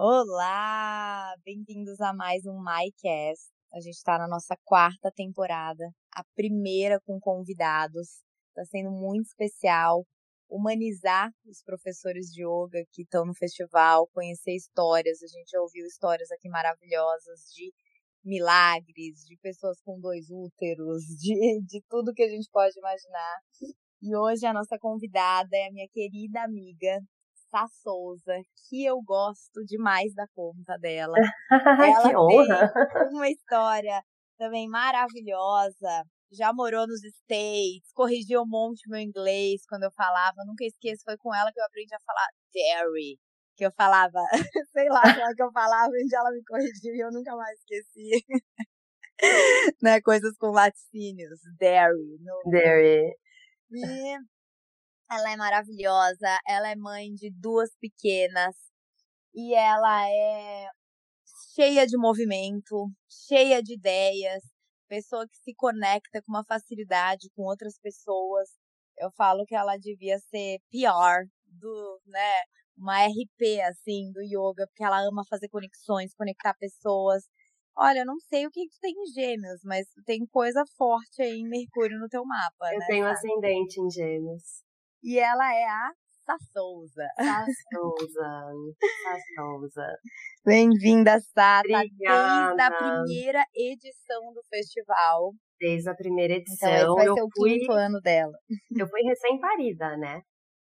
Olá! Bem-vindos a mais um MyCast. A gente está na nossa quarta temporada, a primeira com convidados. Está sendo muito especial humanizar os professores de yoga que estão no festival, conhecer histórias. A gente ouviu histórias aqui maravilhosas de milagres, de pessoas com dois úteros, de, de tudo que a gente pode imaginar. E hoje a nossa convidada é a minha querida amiga Sá Souza, que eu gosto demais da conta dela. Ela que honra! Tem uma história também maravilhosa. Já morou nos States, corrigiu um monte meu inglês quando eu falava. Nunca esqueço, foi com ela que eu aprendi a falar dairy. Que eu falava, sei lá como é que eu falava, onde ela me corrigiu e eu nunca mais esqueci. né, coisas com laticínios, dairy. No... Dairy. E ela é maravilhosa, ela é mãe de duas pequenas e ela é cheia de movimento, cheia de ideias, pessoa que se conecta com uma facilidade com outras pessoas. Eu falo que ela devia ser pior do, né, uma RP assim do yoga, porque ela ama fazer conexões, conectar pessoas. Olha, eu não sei o que, que tu tem em gêmeos, mas tem coisa forte aí em Mercúrio no teu mapa, eu né? tenho ascendente em gêmeos. E ela é a Sassouza. Sassouza. Sassouza. Bem-vinda, Sá. Desde a primeira edição do festival. Desde a primeira edição. Então, esse vai eu ser o fui, quinto ano dela. Eu fui recém-parida, né?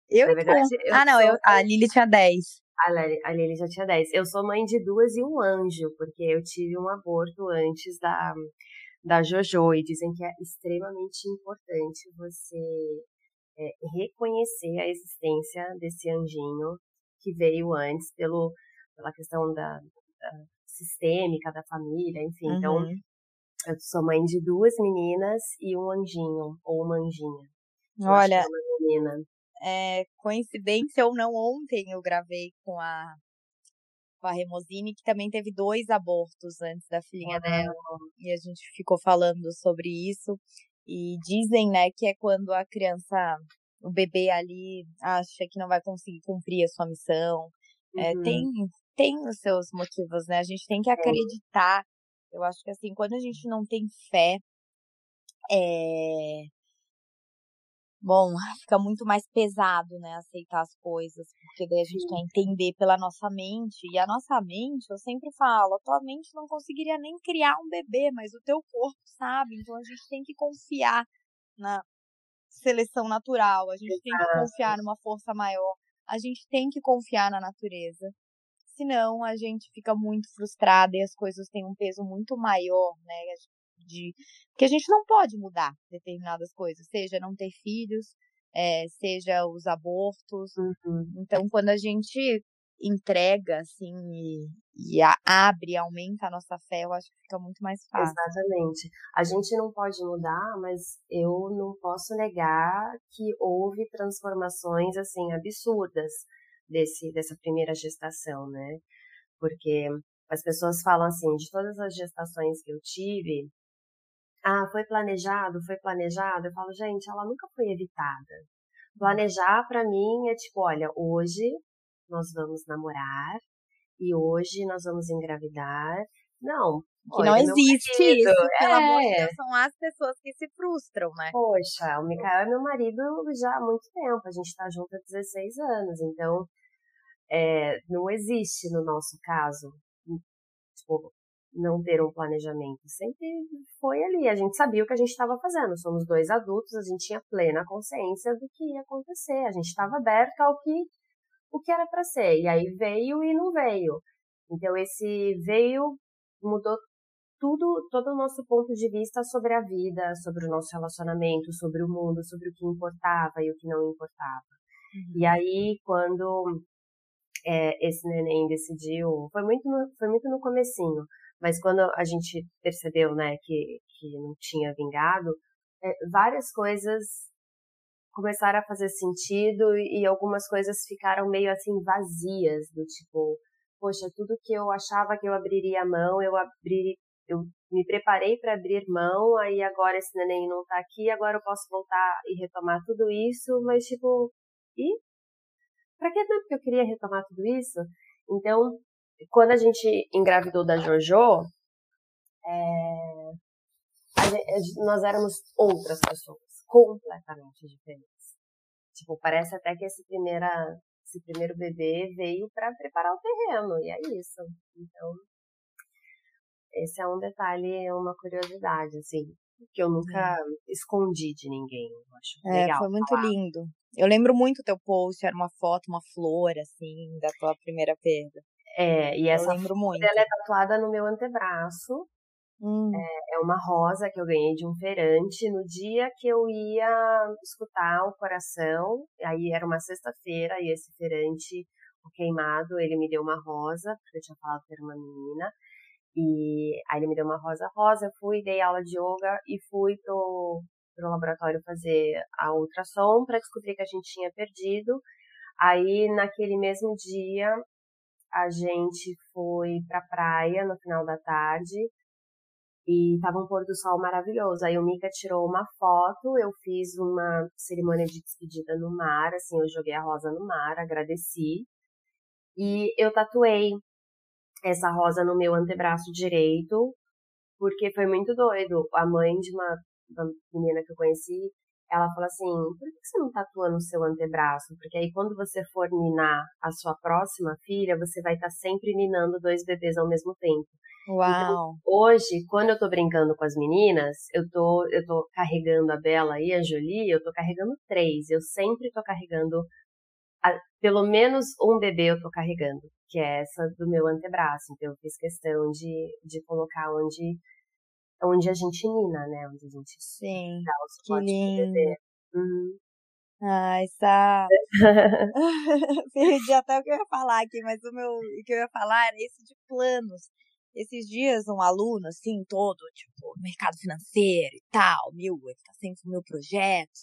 Eu, Na verdade, eu Ah, não, eu, a Lili tinha 10. A Lili, a Lili já tinha 10. Eu sou mãe de duas e um anjo, porque eu tive um aborto antes da, da Jojo. E dizem que é extremamente importante você é, reconhecer a existência desse anjinho que veio antes pelo, pela questão da, da sistêmica da família, enfim. Então, Uhum. eu sou mãe de duas meninas e um anjinho, ou uma anjinha. Olha, é é, coincidência ou não, ontem eu gravei com a, com a Remosine, que também teve dois abortos antes da filhinha dela. E a gente ficou falando sobre isso. E dizem, né, que é quando a criança, o bebê ali, acha que não vai conseguir cumprir a sua missão. É, Uhum. tem, tem os seus motivos, né? A gente tem que acreditar. Eu acho que assim, quando a gente não tem fé, é... Bom, fica muito mais pesado, né, aceitar as coisas, porque daí a gente Sim. quer entender pela nossa mente, e a nossa mente, eu sempre falo, a tua mente não conseguiria nem criar um bebê, mas o teu corpo sabe, então a gente tem que confiar na seleção natural, a gente tem que confiar numa força maior, a gente tem que confiar na natureza. Senão a gente fica muito frustrada e as coisas têm um peso muito maior, né? De, porque a gente não pode mudar determinadas coisas, seja não ter filhos, é, seja os abortos. Uhum. Então, quando a gente entrega, assim, e, e a- abre, aumenta a nossa fé, eu acho que fica muito mais fácil. Exatamente. A gente não pode mudar, mas eu não posso negar que houve transformações assim absurdas desse dessa primeira gestação, né? Porque as pessoas falam assim, de todas as gestações que eu tive, ah, foi planejado, foi planejado. Eu falo, gente, ela nunca foi evitada. Planejar pra mim é tipo, olha, hoje nós vamos namorar e hoje nós vamos engravidar. Não, Que não olha, existe marido, isso, pelo amor de é. Deus, são as pessoas que se frustram, né? Poxa, o Mikael é meu marido já há muito tempo, a gente tá junto há 16 anos, então é, não existe no nosso caso, tipo, não ter um planejamento. Sempre foi ali, a gente sabia o que a gente estava fazendo, somos dois adultos, a gente tinha plena consciência do que ia acontecer, a gente estava aberto ao que, o que era para ser, e aí veio e não veio. Então esse veio, mudou tudo, todo o nosso ponto de vista sobre a vida, sobre o nosso relacionamento, sobre o mundo, sobre o que importava e o que não importava. E aí, quando é, esse neném decidiu, foi muito, no, foi muito no comecinho, mas quando a gente percebeu, né, que, que não tinha vingado, é, várias coisas começaram a fazer sentido e, algumas coisas ficaram meio assim vazias, do tipo, poxa, tudo que eu achava que eu abriria a mão, eu abri, eu me preparei para abrir mão, aí agora esse neném não tá aqui, agora eu posso voltar e retomar tudo isso, mas tipo, e para que não? Porque eu queria retomar tudo isso. Então, quando a gente engravidou da Jojo, é, gente, nós éramos outras pessoas, completamente diferentes. Tipo, parece até que esse, primeira, esse primeiro bebê veio para preparar o terreno, e é isso. Então, esse é um detalhe, uma curiosidade, assim, que eu nunca hum. escondi de ninguém. Eu acho é, legal foi muito falar. lindo. Eu lembro muito teu post, era uma foto, uma flor, assim, da tua primeira perda. É, e essa eu lembro muito. ela é tatuada no meu antebraço. Hum. É, é, uma rosa que eu ganhei de um feirante no dia que eu ia escutar o coração. Aí era uma sexta-feira e esse feirante, o queimado, ele me deu uma rosa, porque eu tinha falado que era uma menina. E aí ele me deu uma rosa rosa, eu fui, dei aula de yoga e fui pro, pro laboratório fazer a ultrassom para descobrir que a gente tinha perdido. Aí naquele mesmo dia a gente foi pra praia no final da tarde e tava um pôr do sol maravilhoso. Aí o Mika tirou uma foto, eu fiz uma cerimônia de despedida no mar, assim, eu joguei a rosa no mar, agradeci. E eu tatuei essa rosa no meu antebraço direito, porque foi muito doido. A mãe de uma, uma menina que eu conheci, ela falou assim: por que você não tatua no seu antebraço? Porque aí quando você for ninar a sua próxima filha, você vai estar tá sempre ninando dois bebês ao mesmo tempo. Então, Uau! Então, hoje, quando eu tô brincando com as meninas, eu tô, eu tô carregando a Bela e a Jolie, eu tô carregando três. Eu sempre tô carregando a, pelo menos um bebê eu tô carregando, que é essa do meu antebraço. Então eu fiz questão de, de colocar onde, onde a gente nina, né? Onde a gente Sim, dá o que lindo. bebê. Uhum. Ai, Sá. Perdi até o que eu ia falar aqui, mas o meu o que eu ia falar era esse de planos. Esses dias, um aluno, assim, todo, tipo, mercado financeiro e tal, mil, ele tá sempre no meu projeto.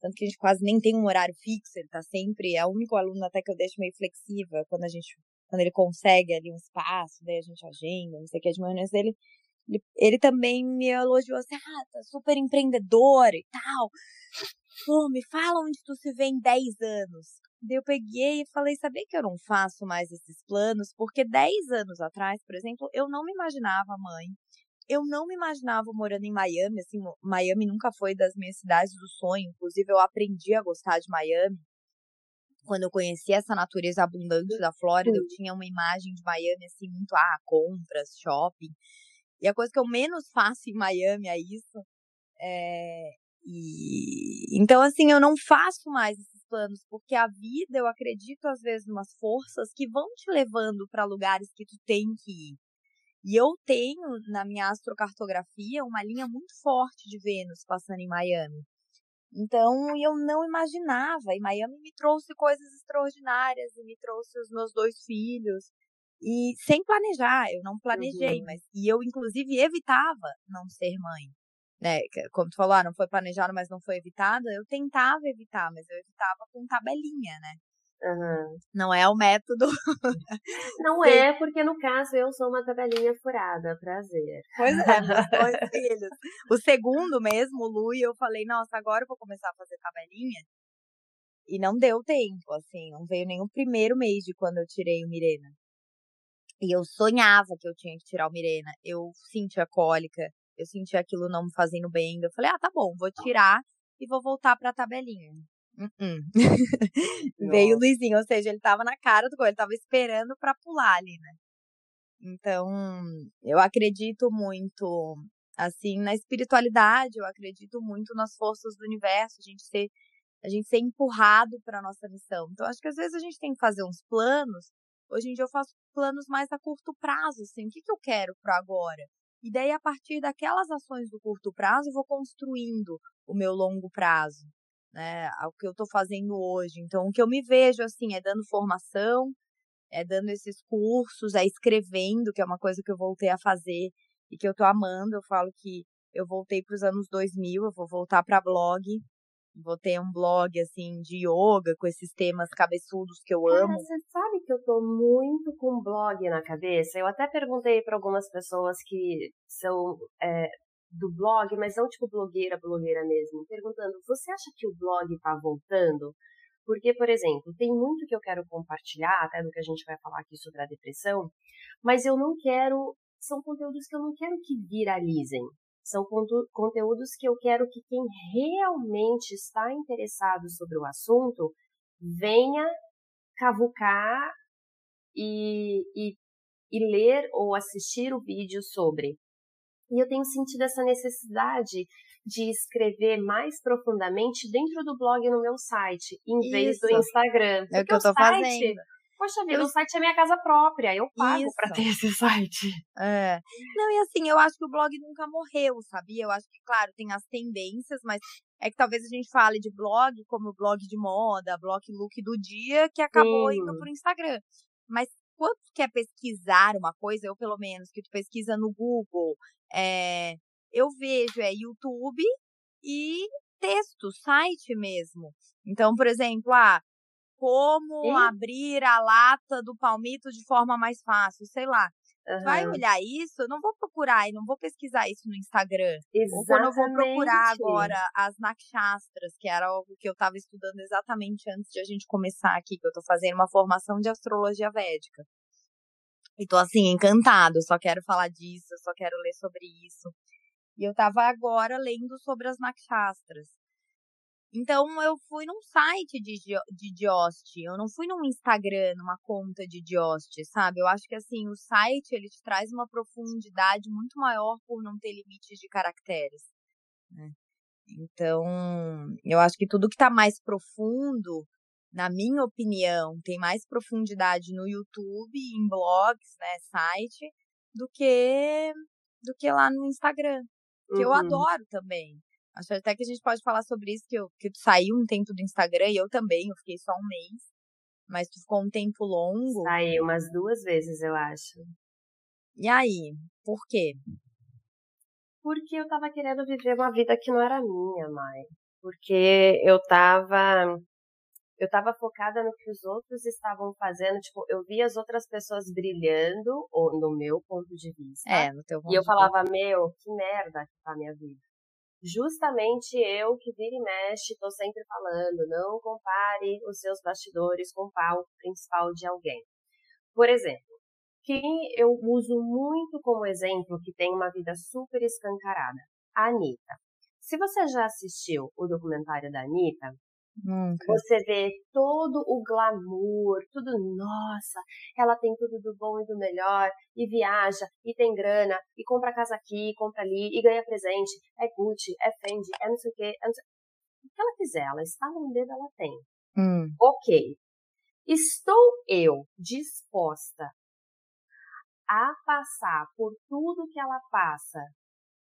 Tanto que a gente quase nem tem um horário fixo, ele tá sempre. É o único aluno até que eu deixo meio flexível, quando a gente. Quando ele consegue ali um espaço, daí a gente agenda, não sei o que, de manhã dele. Ele, ele também me elogiou assim, ah, tá super empreendedora e tal. Pô, me fala onde tu se vê em 10 anos. Daí eu peguei e falei, sabia que eu não faço mais esses planos? Porque 10 anos atrás, por exemplo, eu não me imaginava mãe eu não me imaginava morando em Miami, assim, Miami nunca foi das minhas cidades do sonho, inclusive eu aprendi a gostar de Miami. Quando eu conheci essa natureza abundante da Flórida, eu tinha uma imagem de Miami assim muito ah, compras, shopping. E a coisa que eu menos faço em Miami é isso. É, e então assim, eu não faço mais esses planos, porque a vida, eu acredito às vezes umas forças que vão te levando para lugares que tu tem que ir. E eu tenho na minha astrocartografia uma linha muito forte de Vênus passando em Miami. Então eu não imaginava. E Miami me trouxe coisas extraordinárias e me trouxe os meus dois filhos. E sem planejar, eu não planejei, uhum. mas e eu inclusive evitava não ser mãe. Né? Como tu falou, ah, não foi planejado, mas não foi evitado. Eu tentava evitar, mas eu evitava com tabelinha, né? Uhum. Não é o método. Não é, porque no caso eu sou uma tabelinha furada, prazer. Pois é, dois filhos. O segundo mesmo, o Lu, e eu falei, nossa, agora eu vou começar a fazer tabelinha. E não deu tempo, assim, não veio nem o primeiro mês de quando eu tirei o Mirena. E eu sonhava que eu tinha que tirar o Mirena. Eu sentia cólica, eu sentia aquilo não me fazendo bem. Eu falei, ah, tá bom, vou tirar e vou voltar pra tabelinha. Uh -uh. Veio o Luizinho, ou seja, ele tava na cara do gol, ele tava esperando para pular ali, né? Então, eu acredito muito, assim, na espiritualidade, eu acredito muito nas forças do universo, a gente ser, a gente ser empurrado para nossa missão. Então, acho que às vezes a gente tem que fazer uns planos. Hoje em dia eu faço planos mais a curto prazo, assim, o que, que eu quero para agora? E daí, a partir daquelas ações do curto prazo, eu vou construindo o meu longo prazo né, ao que eu estou fazendo hoje. Então, o que eu me vejo assim é dando formação, é dando esses cursos, é escrevendo, que é uma coisa que eu voltei a fazer e que eu estou amando. Eu falo que eu voltei para os anos 2000, eu vou voltar para blog. Vou ter um blog assim de yoga com esses temas cabeçudos que eu Cara, amo. Você sabe que eu tô muito com blog na cabeça. Eu até perguntei para algumas pessoas que são é, do blog, mas não tipo blogueira, blogueira mesmo, perguntando: você acha que o blog tá voltando? Porque, por exemplo, tem muito que eu quero compartilhar, até do que a gente vai falar aqui sobre a depressão, mas eu não quero. São conteúdos que eu não quero que viralizem. São conteúdos que eu quero que quem realmente está interessado sobre o assunto venha cavucar e, e, e ler ou assistir o vídeo sobre. E eu tenho sentido essa necessidade de escrever mais profundamente dentro do blog no meu site, em Isso. vez do Instagram. É o que eu site, fazendo. Poxa vida, eu... o site é minha casa própria, eu pago Isso. pra ter esse site. É. Não, e assim, eu acho que o blog nunca morreu, sabia? Eu acho que, claro, tem as tendências, mas é que talvez a gente fale de blog como blog de moda, blog look do dia, que acabou Sim. indo pro Instagram. Mas quando tu quer pesquisar uma coisa, eu pelo menos, que tu pesquisa no Google, é, eu vejo é YouTube e texto, site mesmo. Então, por exemplo, ah, como e? abrir a lata do palmito de forma mais fácil, sei lá. Uhum. Vai olhar isso, eu não vou procurar e não vou pesquisar isso no Instagram. Exatamente. Ou quando eu vou procurar agora as nakshastras, que era algo que eu estava estudando exatamente antes de a gente começar aqui, que eu estou fazendo uma formação de astrologia védica. E tô assim, encantado, só quero falar disso, só quero ler sobre isso. E eu tava agora lendo sobre as nakshastras. Então eu fui num site de, de Diost, eu não fui num Instagram, numa conta de Diost, sabe? Eu acho que assim, o site ele te traz uma profundidade muito maior por não ter limites de caracteres. Né? Então, eu acho que tudo que tá mais profundo na minha opinião, tem mais profundidade no YouTube, em blogs, né, site, do que do que lá no Instagram. Que uhum. eu adoro também. Acho até que a gente pode falar sobre isso, que eu, que tu saiu um tempo do Instagram e eu também, eu fiquei só um mês. Mas tu ficou um tempo longo. Saí umas duas vezes, eu acho. E aí? Por quê? Porque eu tava querendo viver uma vida que não era minha, mãe. Porque eu tava eu estava focada no que os outros estavam fazendo, tipo, eu via as outras pessoas brilhando, ou no meu ponto de vista. É, no teu ponto E eu falava, meu, que merda que tá a minha vida. Justamente eu que vira e mexe, tô sempre falando, não compare os seus bastidores com o palco principal de alguém. Por exemplo, quem eu uso muito como exemplo que tem uma vida super escancarada, a Anitta. Se você já assistiu o documentário da Anitta, Nunca. Você vê todo o glamour, tudo, nossa, ela tem tudo do bom e do melhor, e viaja, e tem grana, e compra casa aqui, compra ali, e ganha presente, é Gucci, é Fendi, é não sei o quê, é não sei... O que ela quiser, ela está no dedo, ela tem. Hum. Ok. Estou eu disposta a passar por tudo que ela passa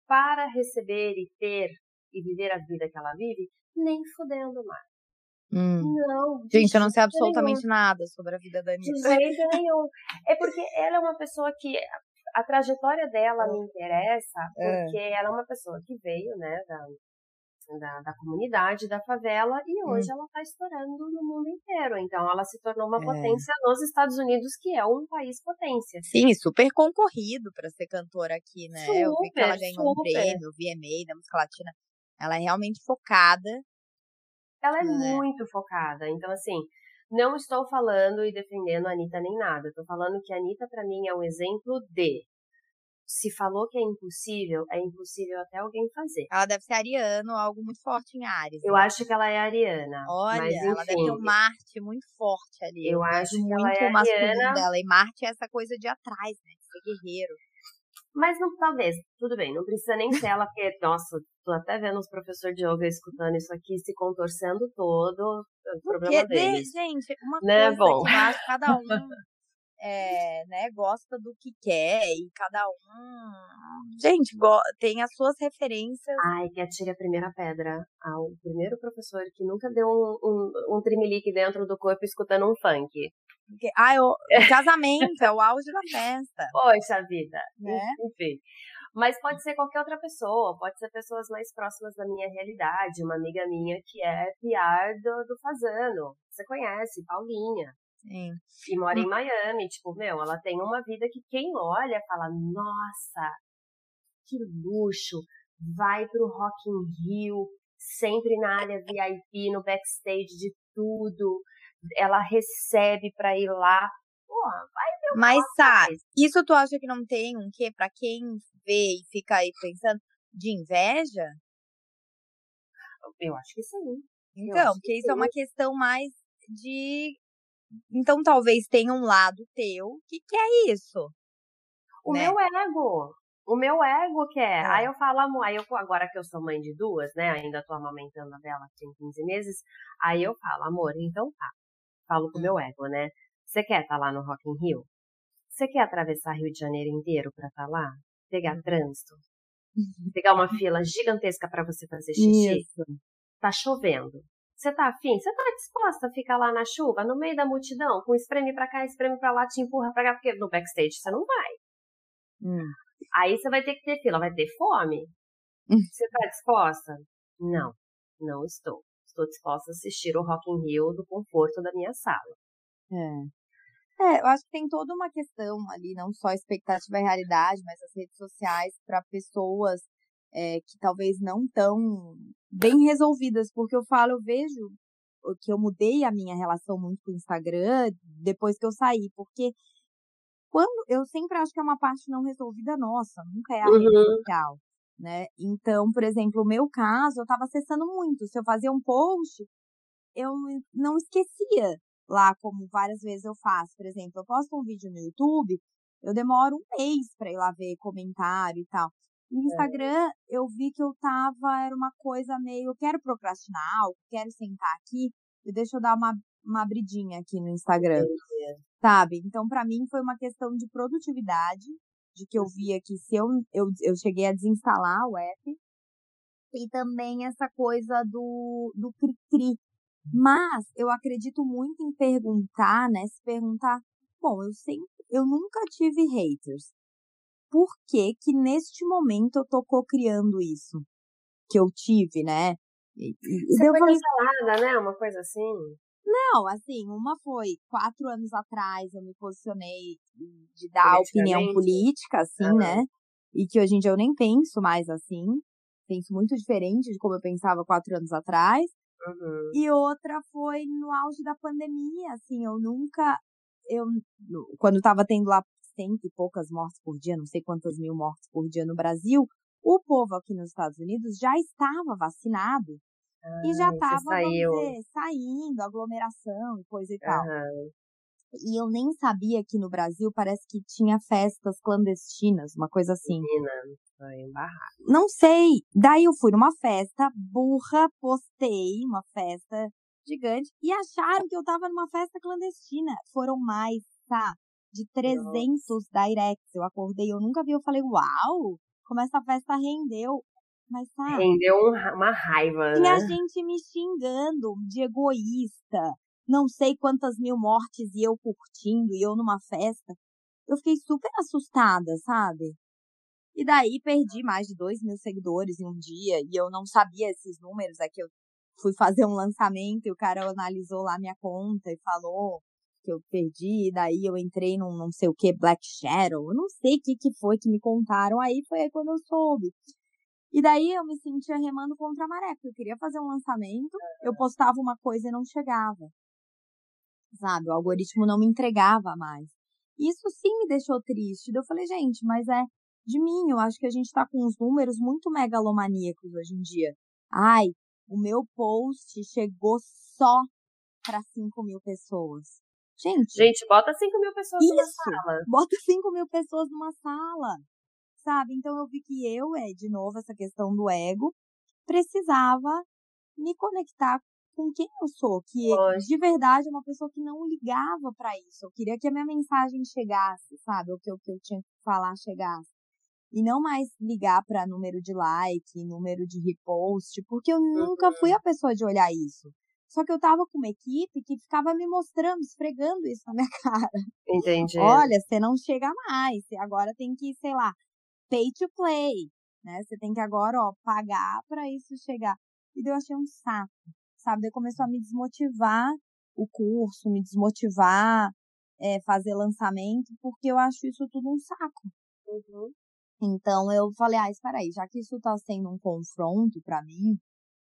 para receber e ter e viver a vida que ela vive? Nem fudendo mais. Hum. Não. Gente, eu não sei absolutamente nenhum. nada sobre a vida da Anitta. De jeito nenhum. É porque ela é uma pessoa que. A trajetória dela me interessa é. porque é. ela é uma pessoa que veio, né, da, da, da comunidade, da favela, e hoje hum. ela está estourando no mundo inteiro. Então, ela se tornou uma é. potência nos Estados Unidos, que é um país potência. Sim, super concorrido para ser cantora aqui, né? Super, eu vi que ela ganhou super. um prêmio, VMA da música latina. Ela é realmente focada ela é, é muito focada. Então, assim, não estou falando e defendendo a Anitta nem nada. Estou falando que a Anitta, para mim, é um exemplo de. Se falou que é impossível, é impossível até alguém fazer. Ela deve ser ariano, algo muito forte em Ares. Eu né? acho que ela é ariana. Olha, mas, ela deve ter um Marte muito forte ali. Eu, eu acho que ela é ariana. dela. E Marte é essa coisa de atrás, né? De ser guerreiro. Mas não, talvez, tudo bem, não precisa nem ser ela, porque, nossa, tô até vendo os professores de yoga escutando isso aqui, se contorcendo todo, é o problema deles. Gente, uma né? coisa Bom. que eu acho cada um é, né, gosta do que quer e cada um, gente, tem as suas referências. Ai, que atire a primeira pedra ao primeiro professor que nunca deu um, um, um trimelique dentro do corpo escutando um funk. Ah, o, o casamento é o auge da festa. Poxa vida, né? Enfim. Mas pode ser qualquer outra pessoa, pode ser pessoas mais próximas da minha realidade. Uma amiga minha que é PR do, do Fazano. Você conhece, Paulinha. Sim. E mora em hum. Miami. Tipo, meu, ela tem uma vida que quem olha fala, nossa, que luxo. Vai pro Rock in Rio, sempre na área VIP, no backstage de tudo, ela recebe para ir lá. Pô, vai ver o Mas sabe, isso tu acha que não tem um quê? Pra quem vê e fica aí pensando de inveja? Eu acho que sim. Então, porque isso sim. é uma questão mais de. Então, talvez tenha um lado teu que quer isso. O né? meu ego. O meu ego quer. É. Aí eu falo, amor, aí eu, agora que eu sou mãe de duas, né? Ainda tô amamentando a Bela, tem 15 meses. Aí eu falo, amor, então tá. Falo com o meu hum. ego, né? Você quer estar tá lá no Rock in Rio? Você quer atravessar Rio de Janeiro inteiro pra estar tá lá? Pegar hum. trânsito? Pegar uma fila gigantesca para você fazer xixi? Isso. Tá chovendo. Você tá afim? Você tá disposta a ficar lá na chuva, no meio da multidão, com espreme pra cá, espreme pra lá, te empurra pra cá, porque no backstage você não vai. Hum. Aí você vai ter que ter fila, vai ter fome? Hum. Você tá disposta? Não, não estou. Estou disposta a assistir o Rock in Rio do conforto da minha sala. É. É, eu acho que tem toda uma questão ali, não só expectativa e realidade, mas as redes sociais para pessoas é, que talvez não tão bem resolvidas, porque eu falo, eu vejo que eu mudei a minha relação muito com o Instagram depois que eu saí, porque quando eu sempre acho que é uma parte não resolvida nossa, nunca é a uhum. rede social, né? Então, por exemplo, o meu caso, eu estava acessando muito. Se eu fazia um post, eu não esquecia lá, como várias vezes eu faço. Por exemplo, eu posto um vídeo no YouTube, eu demoro um mês para ir lá ver comentário e tal. No é. Instagram, eu vi que eu tava, era uma coisa meio, eu quero procrastinar, eu quero sentar aqui, e deixa eu dar uma, uma abridinha aqui no Instagram. Sabe? Então, para mim, foi uma questão de produtividade, de que eu via que se eu, eu, eu cheguei a desinstalar o app, e também essa coisa do, do cri-cri. Mas eu acredito muito em perguntar, né? Se perguntar, bom, eu sempre, eu nunca tive haters. Por que que neste momento eu tô co-criando isso? Que eu tive, né? E, e, Você foi falei, cancelada, né? Uma coisa assim. Não, assim, uma foi quatro anos atrás eu me posicionei de dar opinião política, assim, uhum. né? E que hoje em dia eu nem penso mais assim. Penso muito diferente de como eu pensava quatro anos atrás. Uhum. E outra foi no auge da pandemia, assim, eu nunca. Eu, quando tava tendo lá cento e poucas mortes por dia, não sei quantas mil mortes por dia no Brasil, o povo aqui nos Estados Unidos já estava vacinado ah, e já estava saindo, aglomeração e coisa e tal. Uhum. E eu nem sabia que no Brasil parece que tinha festas clandestinas, uma coisa assim. Menina, foi embarrado. Não sei. Daí eu fui numa festa, burra, postei uma festa gigante e acharam que eu tava numa festa clandestina. Foram mais, tá? De 300 Nossa. directs. Eu acordei, eu nunca vi, eu falei, uau, como essa festa rendeu. Mas tá. Rendeu uma raiva, e né? E a gente me xingando de egoísta. Não sei quantas mil mortes e eu curtindo e eu numa festa. Eu fiquei super assustada, sabe? E daí perdi mais de dois mil seguidores em um dia e eu não sabia esses números. É que eu fui fazer um lançamento e o cara analisou lá minha conta e falou que eu perdi, e daí eu entrei num não sei o que, Black Shadow, eu não sei o que, que foi que me contaram, aí foi aí quando eu soube. E daí eu me sentia remando contra a maré, porque eu queria fazer um lançamento, eu postava uma coisa e não chegava. Sabe? O algoritmo não me entregava mais. Isso sim me deixou triste. Eu falei, gente, mas é de mim. Eu acho que a gente tá com uns números muito megalomaníacos hoje em dia. Ai, o meu post chegou só para 5 mil pessoas. Gente. Gente, bota 5 mil pessoas isso, numa sala. Bota 5 mil pessoas numa sala sabe? Então eu vi que eu, é, de novo, essa questão do ego, precisava me conectar com quem eu sou, que Hoje. de verdade é uma pessoa que não ligava para isso. Eu queria que a minha mensagem chegasse, sabe? O que, o que eu tinha que falar chegasse. E não mais ligar para número de like, número de repost, porque eu uhum. nunca fui a pessoa de olhar isso. Só que eu tava com uma equipe que ficava me mostrando, esfregando isso na minha cara. Entendi. Olha, você não chega mais, você agora tem que, sei lá, pay to play, né? Você tem que agora, ó, pagar para isso chegar. E daí eu achei um saco, sabe? Daí começou a me desmotivar o curso, me desmotivar é, fazer lançamento, porque eu acho isso tudo um saco. Uhum. Então eu falei, ah, espera aí, já que isso tá sendo um confronto para mim,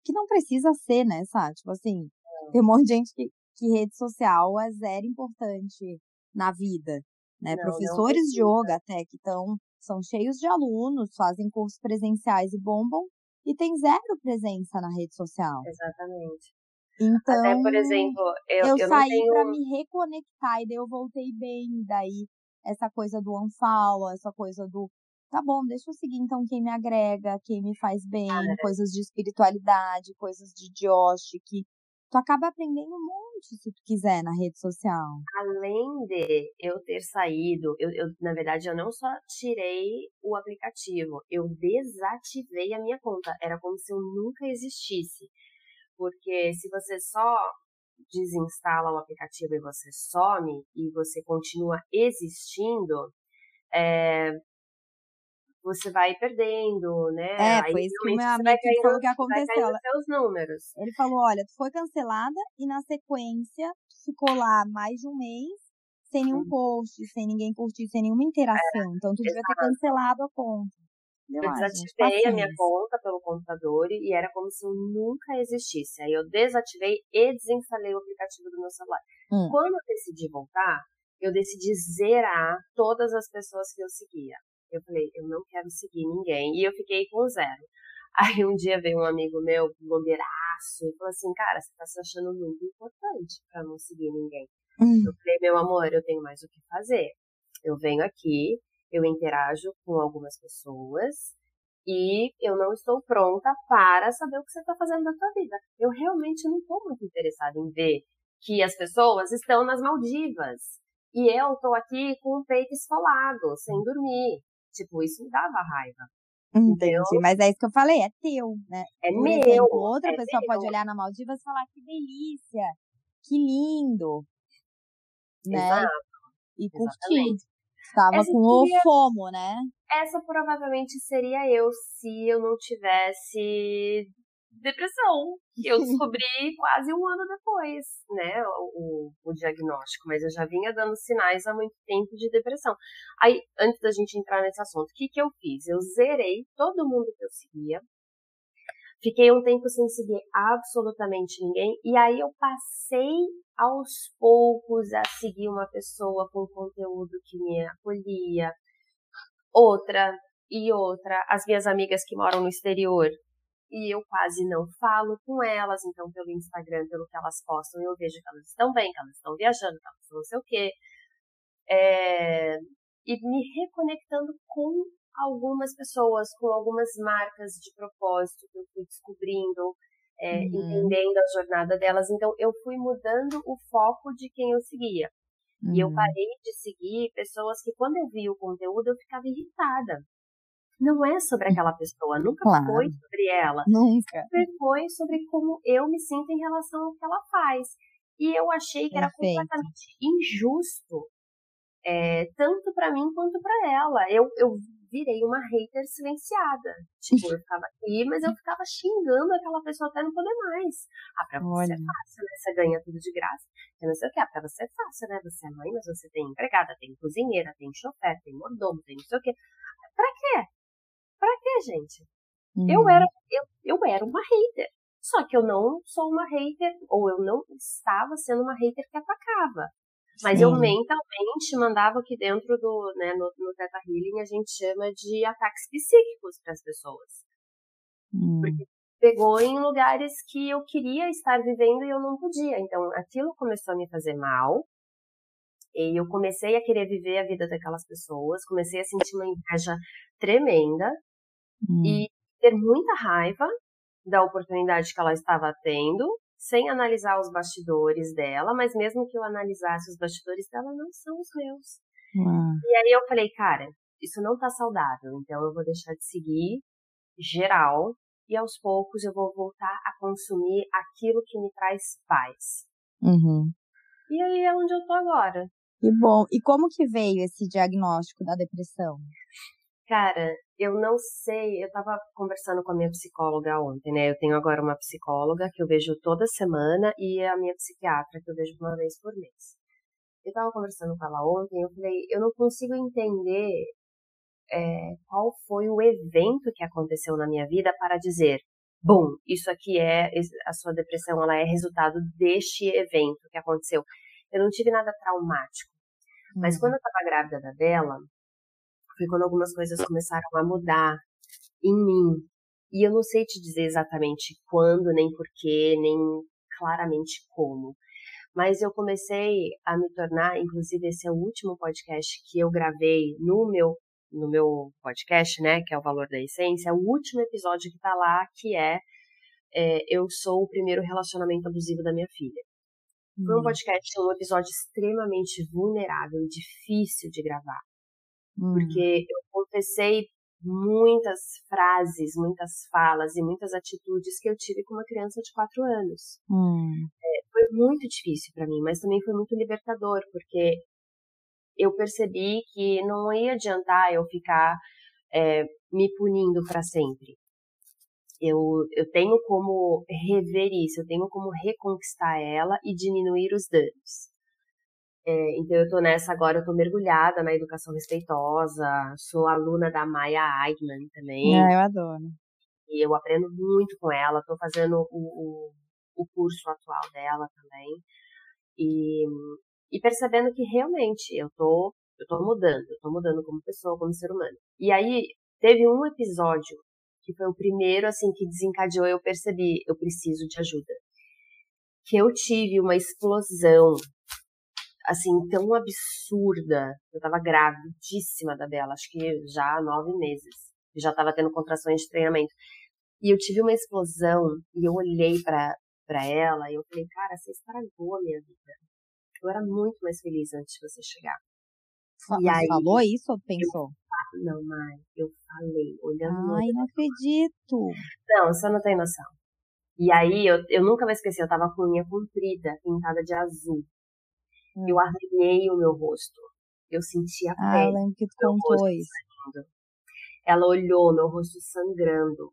que não precisa ser, né, sabe? Tipo assim, Tem um monte de gente que, que rede social é zero importante na vida, né? Não, Professores não de yoga até que estão são cheios de alunos, fazem cursos presenciais e bombam e tem zero presença na rede social. Exatamente. Então, Até, por exemplo, eu, eu, eu saí tenho... para me reconectar e daí eu voltei bem, daí essa coisa do unfollow, essa coisa do tá bom, deixa eu seguir então quem me agrega, quem me faz bem, ah, coisas de espiritualidade, coisas de Josh, que tu acaba aprendendo um monte se tu quiser na rede social. Além de eu ter saído, eu, eu, na verdade eu não só tirei o aplicativo, eu desativei a minha conta. Era como se eu nunca existisse. Porque se você só desinstala o aplicativo e você some e você continua existindo, é, você vai perdendo, né? É, Aí, foi isso que meu amigo caindo, falou que aconteceu. seus números. Ele falou, olha, tu foi cancelada e na sequência ficou lá mais de um mês sem nenhum uhum. post, sem ninguém curtir, sem nenhuma interação. É, então tu devia ter cancelado a conta. Eu, eu desativei a minha conta pelo computador e era como se eu nunca existisse. Aí eu desativei e desinstalei o aplicativo do meu celular. Hum. Quando eu decidi voltar, eu decidi zerar todas as pessoas que eu seguia. Eu falei, eu não quero seguir ninguém. E eu fiquei com zero. Aí um dia veio um amigo meu, blogueiraço, e falou assim, cara, você tá se achando muito importante para não seguir ninguém. Hum. Eu falei, meu amor, eu tenho mais o que fazer. Eu venho aqui, eu interajo com algumas pessoas e eu não estou pronta para saber o que você está fazendo da sua vida. Eu realmente não estou muito interessada em ver que as pessoas estão nas Maldivas e eu estou aqui com o peito esfolado, sem dormir. Tipo, isso me dava raiva. Entendi, mas é isso que eu falei, é teu, né? É Por meu. Exemplo, outra é pessoa meu. pode olhar na Maldivas e falar que delícia, que lindo, né? Exato. E curtir. Estava com o FOMO, né? Essa provavelmente seria eu se eu não tivesse depressão, que eu descobri quase um ano depois, né, o, o, diagnóstico, mas eu já vinha dando sinais há muito tempo de depressão. Aí, antes da gente entrar nesse assunto, o que que eu fiz? Eu zerei todo mundo que eu seguia, fiquei um tempo sem seguir absolutamente ninguém, e aí eu passei aos poucos a seguir uma pessoa com conteúdo que me acolhia, outra e outra, as minhas amigas que moram no exterior, e eu quase não falo com elas, então pelo Instagram, pelo que elas postam, eu vejo que elas estão bem, que elas estão viajando, que elas estão não sei o quê. É, e me reconectando com algumas pessoas, com algumas marcas de propósito que eu fui descobrindo, é, uhum. entendendo a jornada delas. Então, eu fui mudando o foco de quem eu seguia. Uhum. E eu uhum. parei de seguir pessoas que, quando eu vi o conteúdo, eu ficava irritada. Não é sobre aquela pessoa, nunca claro. foi sobre ela. Nunca. Sempre foi sobre como eu me sinto em relação ao que ela faz. E eu achei que era completamente injusto, é, tanto para mim quanto para ela. Eu, eu virei uma hater silenciada. Tipo, eu ficava aqui, mas eu ficava xingando aquela pessoa até não poder mais. Ah, pra você é Olha. é fácil, né? Você ganha tudo de graça. Eu não sei o que. Ah, pra você é fácil, né? Você é mãe, mas você tem empregada, tem cozinheira, tem chofer, tem mordomo, tem não sei o que. Pra quê? Pra quê, gente? Uhum. Eu, era, eu, eu era uma hater. Só que eu não sou uma hater, ou eu não estava sendo uma hater que atacava. Mas Sim. eu mentalmente mandava que dentro do, né, no, no Teta Healing a gente chama de ataques psíquicos para as pessoas. Hum. Porque pegou em lugares que eu queria estar vivendo e eu não podia. Então aquilo começou a me fazer mal. E eu comecei a querer viver a vida daquelas pessoas, comecei a sentir uma inveja tremenda hum. e ter muita raiva da oportunidade que ela estava tendo sem analisar os bastidores dela, mas mesmo que eu analisasse os bastidores dela, não são os meus. E aí eu falei, cara, isso não tá saudável, então eu vou deixar de seguir geral e aos poucos eu vou voltar a consumir aquilo que me traz paz. Uhum. E aí é onde eu tô agora. Que bom. E como que veio esse diagnóstico da depressão? Cara, eu não sei, eu tava conversando com a minha psicóloga ontem, né? Eu tenho agora uma psicóloga que eu vejo toda semana e a minha psiquiatra que eu vejo uma vez por mês. Eu tava conversando com ela ontem, eu falei, eu não consigo entender é, qual foi o evento que aconteceu na minha vida para dizer, bom, isso aqui é a sua depressão, ela é resultado deste evento que aconteceu. Eu não tive nada traumático. Mas uhum. quando eu estava grávida da Bela, foi quando algumas coisas começaram a mudar em mim. E eu não sei te dizer exatamente quando, nem porquê, nem claramente como. Mas eu comecei a me tornar, inclusive esse é o último podcast que eu gravei no meu no meu podcast, né, que é o Valor da Essência, é o último episódio que tá lá, que é, é Eu Sou o Primeiro Relacionamento Abusivo da Minha Filha. Foi um hum. podcast, um episódio extremamente vulnerável e difícil de gravar. Hum. Porque eu confessei muitas frases, muitas falas e muitas atitudes que eu tive com uma criança de quatro anos. Hum. É, foi muito difícil para mim, mas também foi muito libertador, porque eu percebi que não ia adiantar eu ficar é, me punindo para sempre. Eu, eu tenho como rever isso, eu tenho como reconquistar ela e diminuir os danos. É, então eu tô nessa agora, eu tô mergulhada na educação respeitosa, sou aluna da Maya Eigman também. É, eu adoro. E eu aprendo muito com ela, tô fazendo o, o, o curso atual dela também. E, e percebendo que realmente eu tô, eu tô mudando, eu tô mudando como pessoa, como ser humano. E aí teve um episódio que foi o primeiro assim que desencadeou, eu percebi, eu preciso de ajuda. Que eu tive uma explosão assim tão absurda. Eu tava gravidíssima da Bela, acho que já há nove meses. Eu já tava tendo contrações de treinamento. E eu tive uma explosão e eu olhei para ela e eu falei, cara, você estragou a minha vida. Eu era muito mais feliz antes de você chegar. e aí, falou isso ou pensou? Eu, não, mãe, eu falei, olhando Ai, não acredito. Não, você não tem noção. E aí, eu, eu nunca vou esquecer, eu tava com unha comprida, pintada de azul. Hum. Eu arranhei o meu rosto. Eu senti a ah, pele. Ah, lembro que tu contou isso. Saindo. Ela olhou meu rosto sangrando.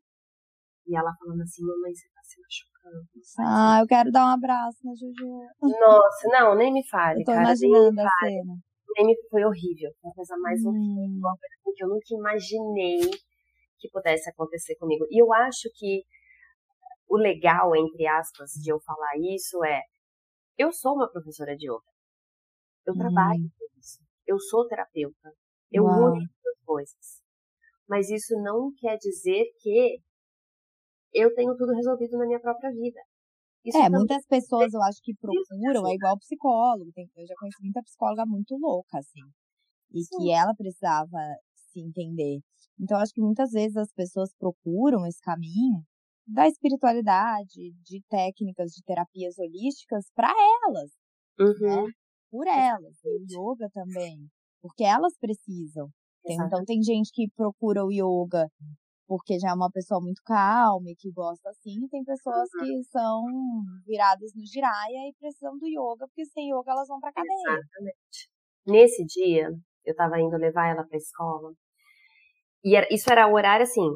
E ela falando assim, mamãe, você tá se machucando. Ah, eu quero dar um abraço na Juju. Nossa, não, nem me fale, eu tô cara. imaginando a cena. Nem me, foi horrível. Foi a coisa mais hum. horrível. Uma coisa que eu nunca imaginei que pudesse acontecer comigo. E eu acho que o legal, entre aspas, de eu falar isso é eu sou uma professora de yoga. Eu trabalho hum. com isso. Eu sou terapeuta. Eu uso as coisas. Mas isso não quer dizer que eu tenho tudo resolvido na minha própria vida. Isso é, muitas pessoas eu acho que procuram, é igual psicólogo. Eu já conheci muita psicóloga muito louca, assim. E Sim. que ela precisava se entender. Então, acho que muitas vezes as pessoas procuram esse caminho da espiritualidade, de técnicas de terapias holísticas para elas. Né? Uhum. Né? Por elas. E o yoga também. Porque elas precisam. Então, tem gente que procura o yoga porque já é uma pessoa muito calma e que gosta assim, e tem pessoas uhum. que são viradas no giraia e precisam do yoga, porque sem yoga elas vão pra cadeia. Exatamente. Nesse dia, eu tava indo levar ela pra escola, e era, isso era o horário assim,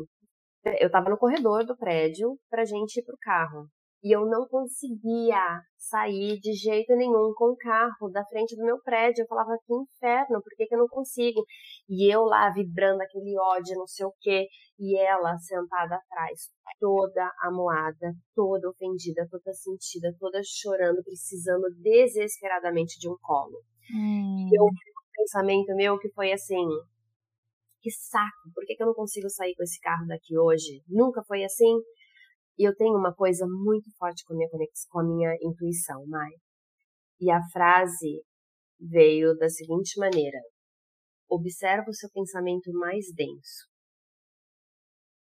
eu tava no corredor do prédio pra gente ir pro carro. E eu não conseguia sair de jeito nenhum com o carro da frente do meu prédio. Eu falava, que inferno, por que, que eu não consigo? E eu lá vibrando aquele ódio, não sei o quê. E ela sentada atrás, toda amoada, toda ofendida, toda sentida, toda chorando, precisando desesperadamente de um colo. Hum. E eu um pensamento meu que foi assim, que saco, por que, que eu não consigo sair com esse carro daqui hoje? Nunca foi assim? E eu tenho uma coisa muito forte com a minha com a minha intuição, Mai. E a frase veio da seguinte maneira: observa o seu pensamento mais denso.